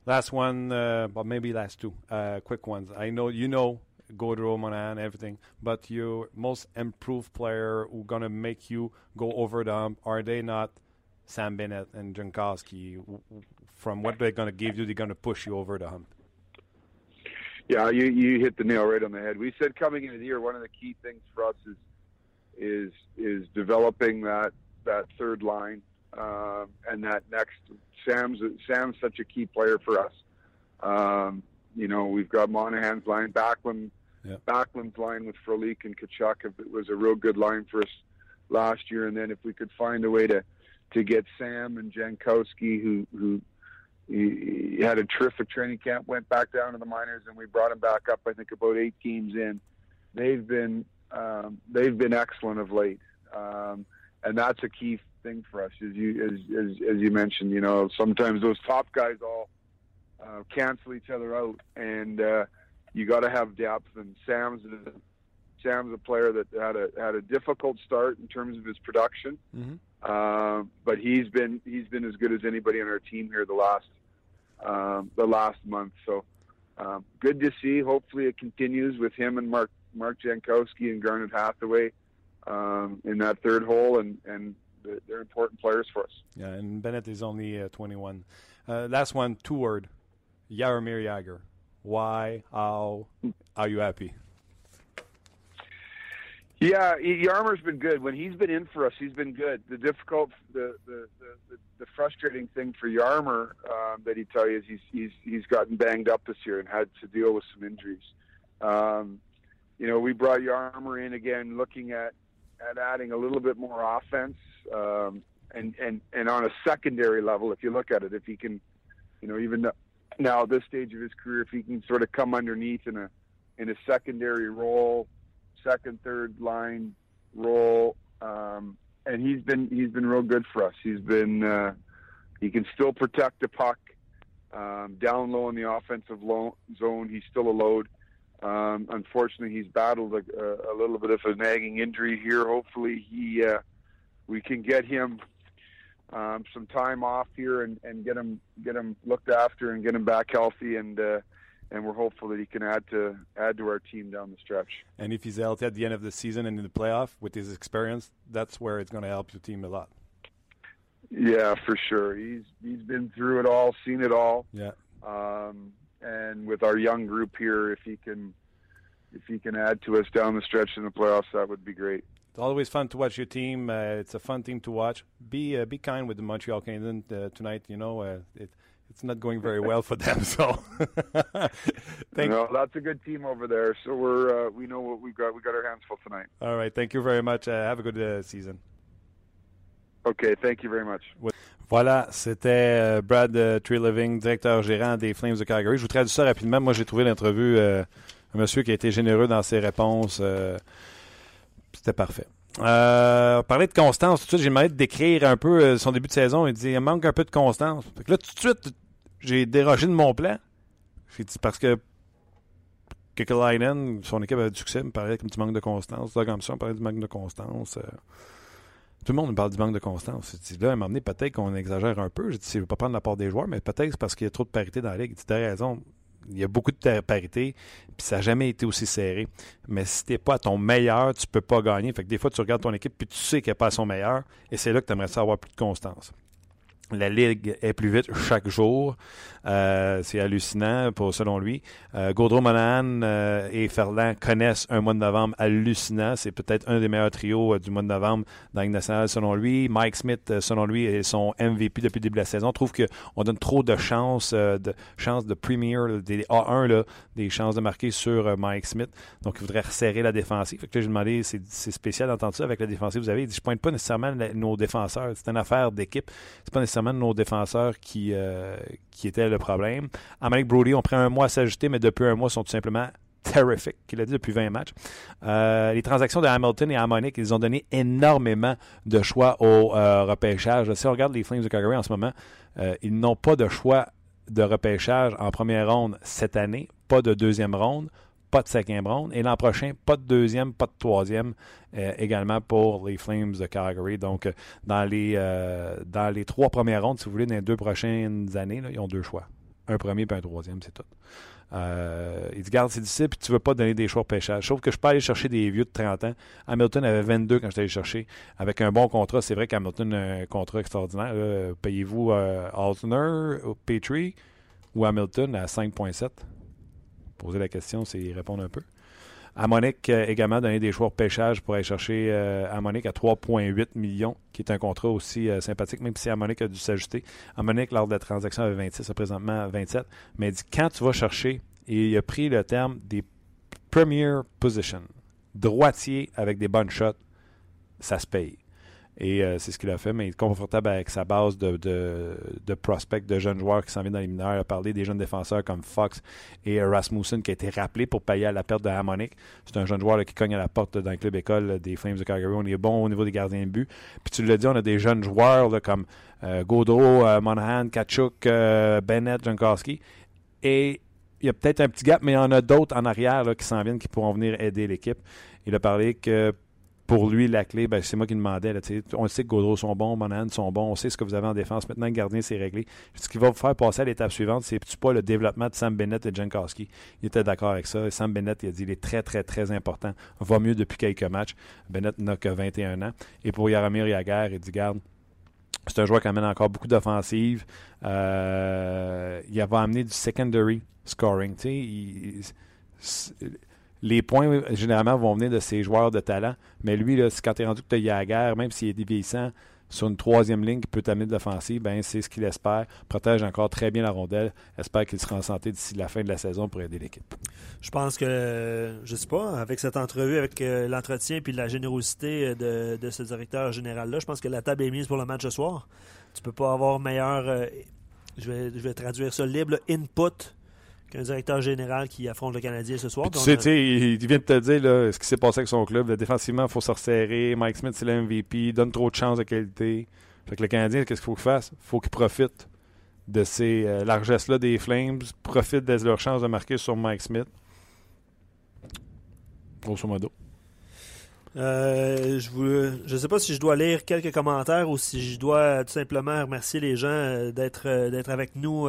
Last one, uh, but maybe last two, uh, quick ones. I know you know Gaudreau, Monahan, everything, but your most improved player who gonna make you go over the hump, are they not Sam Bennett and Jankowski? From what they're gonna give you, they're gonna push you over the hump. Yeah, you you hit the nail right on the head. We said coming into the year, one of the key things for us is is is developing that that third line um, and that next. Sam's Sam's such a key player for us. Um, you know, we've got Monahan's line, Backlund, Yeah. Backlund's line with Frolik and Kachuk. It was a real good line for us last year, and then if we could find a way to to get Sam and Jankowski, who who he, he had a terrific training camp, went back down to the minors, and we brought him back up. I think about eight games in. They've been um, they've been excellent of late, um, and that's a key thing for us. As you as, as as you mentioned, you know, sometimes those top guys all uh, cancel each other out, and uh, you got to have depth. And Sam's a, Sam's a player that had a had a difficult start in terms of his production. Mhm. Uh, but he's been he's been as good as anybody on our team here the last um, the last month. So um, good to see. Hopefully it continues with him and Mark Mark Jankowski and Garnet Hathaway um, in that third hole, and and they're- important players for us. Yeah, and Bennett is only uh, 21. Uh, last one, two word. Yaromir Yager. Why? How? Are you happy? Yeah, Yarmer's been good. When he's been in for us, he's been good. The difficult, the the the, the, the frustrating thing for Yarmer um, that he tell you is he's he's he's gotten banged up this year and had to deal with some injuries. Um, you know, we brought Yarmer in again, looking at at adding a little bit more offense, um, and and and on a secondary level, if you look at it, if he can, you know, even now at this stage of his career, if he can sort of come underneath in a in a secondary role second, third line role, um, and he's been he's been real good for us. He's been uh, he can still protect the puck um, down low in the offensive lo- zone. He's still a load. Um, unfortunately, he's battled a, a, little bit of a nagging injury here. Hopefully, he uh, we can get him um, some time off here and, and get him get him looked after and get him back healthy and uh, and we're hopeful that he can add to add to our team down the stretch. And if he's healthy at the end of the season and in the playoff with his experience, that's where it's going to help your team a lot. Yeah, for sure. He's he's been through it all, seen it all. Yeah. Um, and with our young group here, if he can if he can add to us down the stretch in the playoffs, that would be great. It's always fun to watch your team. Uh, it's a fun team to watch. Be uh, be kind with the Montreal Canadiens uh, tonight. You know, uh, it, it's not going very well for them. So, thank no, that's a good team over there. So we're uh, we know what we've got. We got our hands full tonight. All right. Thank you very much. Uh, have a good season. Okay. Thank you very much. Voilà, c'était Brad Treliving, directeur gérant des Flames de Calgary. Je vous traduis ça rapidement. Moi, j'ai trouvé l'entrevue un monsieur qui a été généreux dans ses réponses. C'était parfait. Euh, parler de constance, tout de suite, j'ai demandé de décrire un peu euh, son début de saison. Il dit il manque un peu de constance. là, tout de suite, j'ai dérogé de mon plan. J'ai dit parce que Kekalainen, son équipe avait du succès, me parlait comme du manque de constance. Là, comme ça, on parlait du manque de constance. Tout le monde parle du manque de constance. Là, à un moment donné, peut-être qu'on exagère un peu. Je dis, je ne veux pas prendre la part des joueurs, mais peut-être c'est parce qu'il y a trop de parité dans la ligue. Tu as raison il y a beaucoup de parité, puis ça n'a jamais été aussi serré. Mais si tu n'es pas à ton meilleur, tu ne peux pas gagner. Fait que des fois, tu regardes ton équipe, puis tu sais qu'elle n'est pas à son meilleur, et c'est là que tu aimerais avoir plus de constance. La ligue est plus vite chaque jour. Euh, c'est hallucinant, pour, selon lui. Euh, Gaudreau Monahan euh, et Ferland connaissent un mois de novembre hallucinant. C'est peut-être un des meilleurs trios du mois de novembre dans la nationale, selon lui. Mike Smith, selon lui, est son MVP depuis le début de la saison. trouve qu'on donne trop de chances, de chances de premier, des A1, là, des chances de marquer sur Mike Smith. Donc, il voudrait resserrer la défensive. Fait que j'ai demandé, c'est spécial d'entendre ça avec la défensive vous avez. Dit, je pointe pas nécessairement nos défenseurs. C'est une affaire d'équipe. C'est pas nécessairement nos défenseurs qui, qui étaient le problème. Amérique Brody ont pris un mois à s'ajuster, mais depuis un mois, sont tout simplement terrific, qu'il a dit depuis 20 matchs. Euh, les transactions de Hamilton et Harmonic, ils ont donné énormément de choix au euh, repêchage. Si on regarde les Flames de Calgary en ce moment, euh, ils n'ont pas de choix de repêchage en première ronde cette année, pas de deuxième ronde, pas de cinquième ronde. Et l'an prochain, pas de deuxième, pas de troisième euh, également pour les Flames de Calgary. Donc, euh, dans, les, euh, dans les trois premières rondes, si vous voulez, dans les deux prochaines années, ils ont deux choix. Un premier et un troisième, c'est tout. il dit Garde, c'est difficile, puis tu veux pas donner des choix de pêchage. Sauf que je peux aller chercher des vieux de 30 ans. Hamilton avait 22 quand j'étais allé chercher. Avec un bon contrat, c'est vrai qu'Hamilton a un contrat extraordinaire. Payez-vous Altner, Petrie ou Hamilton à 5,7 poser la question, c'est répondre un peu. Monique euh, également donné des choix de pêchage pour aller chercher euh, Monique à 3,8 millions, qui est un contrat aussi euh, sympathique, même si Monique a dû s'ajuster. Monique, lors de la transaction, avait 26, présentement 27. Mais il dit quand tu vas chercher, et il a pris le terme des premier position, droitier avec des bonnes shots, ça se paye. Et euh, c'est ce qu'il a fait, mais il est confortable avec sa base de, de, prospects, de jeunes joueurs qui s'en viennent dans les mineurs. Il a parlé des jeunes défenseurs comme Fox et Rasmussen qui a été rappelé pour payer à la perte de Harmonic. C'est un jeune joueur qui cogne à la porte d'un club école des Flames de Calgary. On est bon au niveau des gardiens de but. Puis tu l'as dit, on a des jeunes joueurs comme euh, Gaudreau, euh, Monahan, Kachuk, Bennett, Jankowski. Et il y a peut-être un petit gap, mais il y en a d'autres en arrière qui s'en viennent qui pourront venir aider l'équipe. Il a parlé que pour lui, la clé, ben, c'est moi qui demandais. On sait que Gaudreau sont bons, Monahan sont bons, on sait ce que vous avez en défense. Maintenant, le gardien, c'est réglé. Ce qui va vous faire passer à l'étape suivante, c'est pas le développement de Sam Bennett et Jankowski. Il était d'accord avec ça. Sam Bennett, il a dit il est très, très, très important. Va mieux depuis quelques matchs. Bennett n'a que 21 ans. Et pour Yaramir Yaguer, il dit garde, c'est un joueur qui amène encore beaucoup d'offensives. Euh, il va amener du secondary scoring. Il, les points, généralement, vont venir de ses joueurs de talent. Mais lui, là, quand tu es rendu que tu as guerre, même s'il est vieillissant, sur une troisième ligne qui peut t'amener de l'offensive, ben, c'est ce qu'il espère. Protège encore très bien la rondelle. Espère qu'il sera en santé d'ici la fin de la saison pour aider l'équipe. Je pense que, je sais pas, avec cette entrevue, avec euh, l'entretien et la générosité de, ce directeur général-là, je pense que la table est mise pour le match ce soir. Tu peux pas avoir meilleur, euh, je, vais, je vais traduire ça libre, input qu'un directeur général qui affronte le Canadien ce soir. Tu sais, il vient de te dire là, ce qui s'est passé avec son club. défensivement, il faut se resserrer. Mike Smith, c'est le MVP. Donne trop de chances de qualité. Fait que le Canadien, qu'est-ce qu'il faut qu'il fasse? Il faut qu'il profite de ces euh, largesses-là des Flames, profite de leur chance de marquer sur Mike Smith. Grosso modo. Euh, je ne sais pas si je dois lire quelques commentaires ou si je dois tout simplement remercier les gens euh, d'être d'être avec nous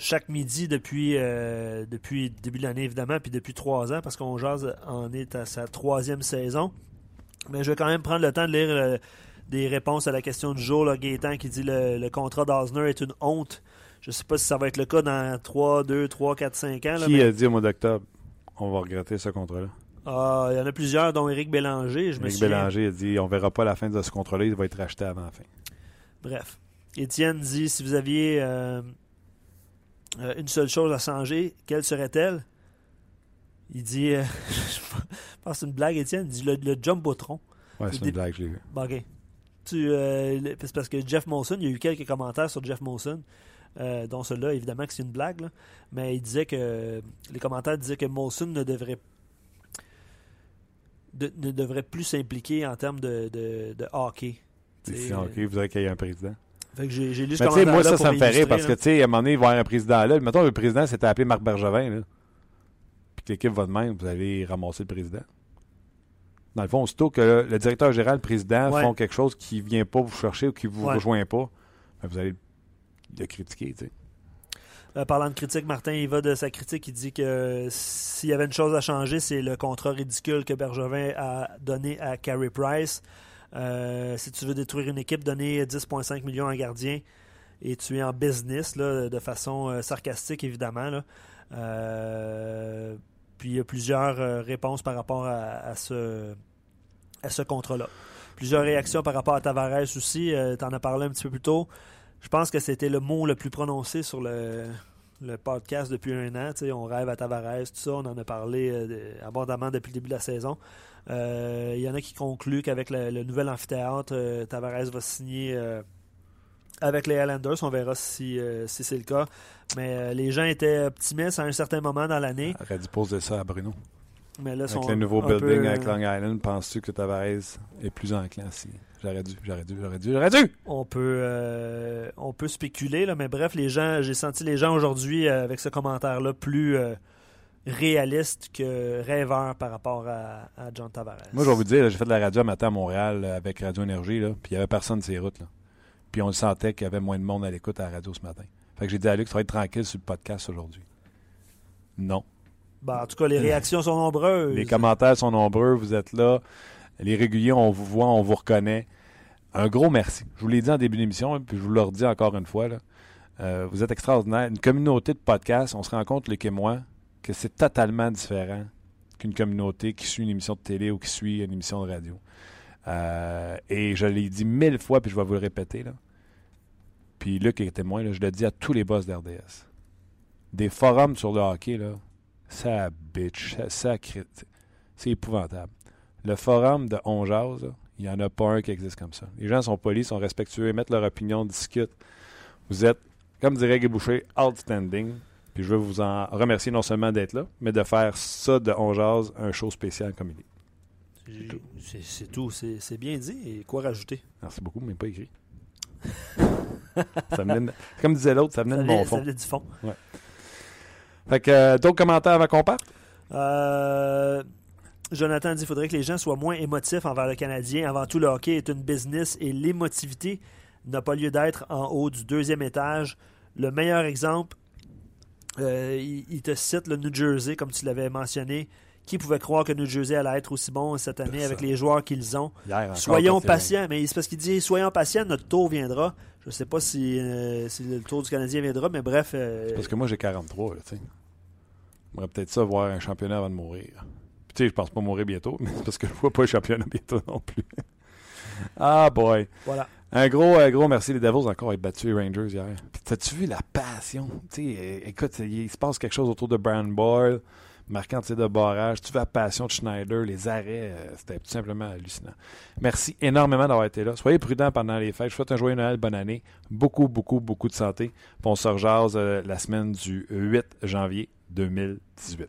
chaque midi depuis, euh, depuis le début de l'année, évidemment, puis depuis trois ans, parce qu'on jase en est à sa troisième saison. Mais je vais quand même prendre le temps de lire euh, des réponses à la question du jour. Là, Gaétan qui dit le, le contrat d'Osner est une honte. Je ne sais pas si ça va être le cas dans 3, 2, 3, 4, 5 ans. là, Qui mais- a dit au mois d'octobre on va regretter ce contrat-là? Ah, il y en a plusieurs, dont Éric Bélanger. Je me Éric souviens. Bélanger a dit on verra pas la fin de ce contrat-là, il va être racheté avant la fin. Bref. Étienne dit si vous aviez euh, euh, une seule chose à changer, quelle serait-elle? Il dit euh, je pense que c'est une blague, Étienne. Il dit le, le jumbotron. Ouais, c'est une blague, je l'ai vu. Bon, ok. Tu, euh, c'est parce que Jeff Molson, il y a eu quelques commentaires sur Jeff Molson, euh, dont celui-là, évidemment que c'est une blague, là, mais il disait que les commentaires disaient que Molson ne devrait de- ne devrait plus s'impliquer en termes de, de, de hockey. Si, ok, vous voudrez qu'il y ait un président. Fait que j'ai lu ce Mais moi, ça, ça me fait rire parce que, tu sais, à un moment donné, il va y avoir un président là. Mettons, le président s'était appelé Marc Bergevin, là. Puis que l'équipe va de même, vous allez ramasser le président. Dans le fond, aussitôt que le directeur général, le président Ouais. font quelque chose qui ne vient pas vous chercher ou qui ne vous Ouais. rejoint pas, ben, vous allez le critiquer, tu sais. Euh, parlant de critique, Martin, il va de sa critique. Il dit que s'il y avait une chose à changer, c'est le contrat ridicule que Bergevin a donné à Carey Price. Euh, si tu veux détruire une équipe, donner 10,5 millions à un gardien et tu es en business, de façon euh, sarcastique, évidemment. Euh, puis il y a plusieurs réponses par rapport à, ce, contrat-là. Plusieurs réactions par rapport à Tavares aussi. tu en as parlé un petit peu plus tôt. Je pense que c'était le mot le plus prononcé sur le, podcast depuis un an. On rêve à Tavares, tout ça. On en a parlé abondamment depuis le début de la saison. Euh, Il y en a qui concluent qu'avec le, le nouvel amphithéâtre, euh, Tavares va signer euh, avec les Highlanders. On verra si, euh, si c'est le cas. Mais euh, les gens étaient optimistes à un certain moment dans l'année. Aurait dû poser ça à Bruno. Mais là, Avec le nouveau building peu, avec Long Island, penses-tu que Tavares est plus enclin si J'aurais dû, j'aurais dû, j'aurais dû, j'aurais dû! on peut euh, on peut spéculer là, mais bref les gens j'ai senti les gens aujourd'hui avec ce commentaire là plus réaliste que rêveur par rapport à, à John Tavares Moi, je vais vous dire, j'ai fait de la radio un matin à Montréal euh, avec Radio Énergie, là, puis il n'y avait personne sur les routes. Là. Puis on le sentait qu'il y avait moins de monde à l'écoute à la radio ce matin. Fait que j'ai dit à Luc, ça va être tranquille sur le podcast aujourd'hui. Non. Ben, en tout cas les réactions sont nombreuses Les commentaires sont nombreux, vous êtes là. Les réguliers, on vous voit, on vous reconnaît. Un gros merci. Je vous l'ai dit en début d'émission, puis je vous le redis encore une fois. Là. Euh, vous êtes extraordinaire. Une communauté de podcasts, on se rend compte, Luc et moi, que c'est totalement différent qu'une communauté qui suit une émission de télé ou qui suit une émission de radio. Euh, et je l'ai dit mille fois, puis je vais vous le répéter. Là. Puis Luc est témoin, là, je le dis à tous les boss d'RDS. Des forums sur le hockey, là, ça bitch, ça, ça c'est épouvantable. Le forum de On il n'y en a pas un qui existe comme ça. Les gens sont polis, sont respectueux, mettent leur opinion, discutent. Vous êtes, comme dirait Guy Boucher, outstanding. Puis je veux vous en remercier non seulement d'être là, mais de faire ça de On Jase un show spécial comme il est. C'est- tout c'est bien dit et quoi rajouter? Merci beaucoup, mais pas écrit. ça venait de- comme disait l'autre, ça venait ça de mon ça fond. vient du fond Fait que euh, d'autres commentaires avant qu'on parte? Euh, Jonathan dit qu'il faudrait que les gens soient moins émotifs envers le Canadien. Avant tout, le hockey est une business et l'émotivité n'a pas lieu d'être en haut du deuxième étage. Le meilleur exemple, euh, il, il te cite le New Jersey, comme tu l'avais mentionné. Qui pouvait croire que New Jersey allait être aussi bon cette année Personne. avec les joueurs qu'ils ont? Hier Soyons patients, mais c'est parce qu'il dit soyons patients, notre tour viendra. Je ne sais pas si, euh, si le tour du Canadien viendra, mais bref. euh, Parce que moi, j'ai 43, là, tu sais. J'aimerais peut-être ça voir un championnat avant de mourir. Puis, tu sais, je pense pas mourir bientôt, mais c'est parce que je vois pas le championnat bientôt non plus. ah, boy. voilà. Un gros, un gros merci. Les Devils encore été battus les Rangers hier. T'as-tu vu la passion? Tu sais, euh, écoute, il se passe quelque chose autour de Brown Boyle, marquant de barrage. Tu vois la passion de Schneider, les arrêts, euh, c'était tout simplement hallucinant. Merci énormément d'avoir été là. Soyez prudents pendant les fêtes. Je souhaite un joyeux Noël, bonne année. Beaucoup, beaucoup, beaucoup de santé. Puis on se euh, la semaine du 8 janvier 2018.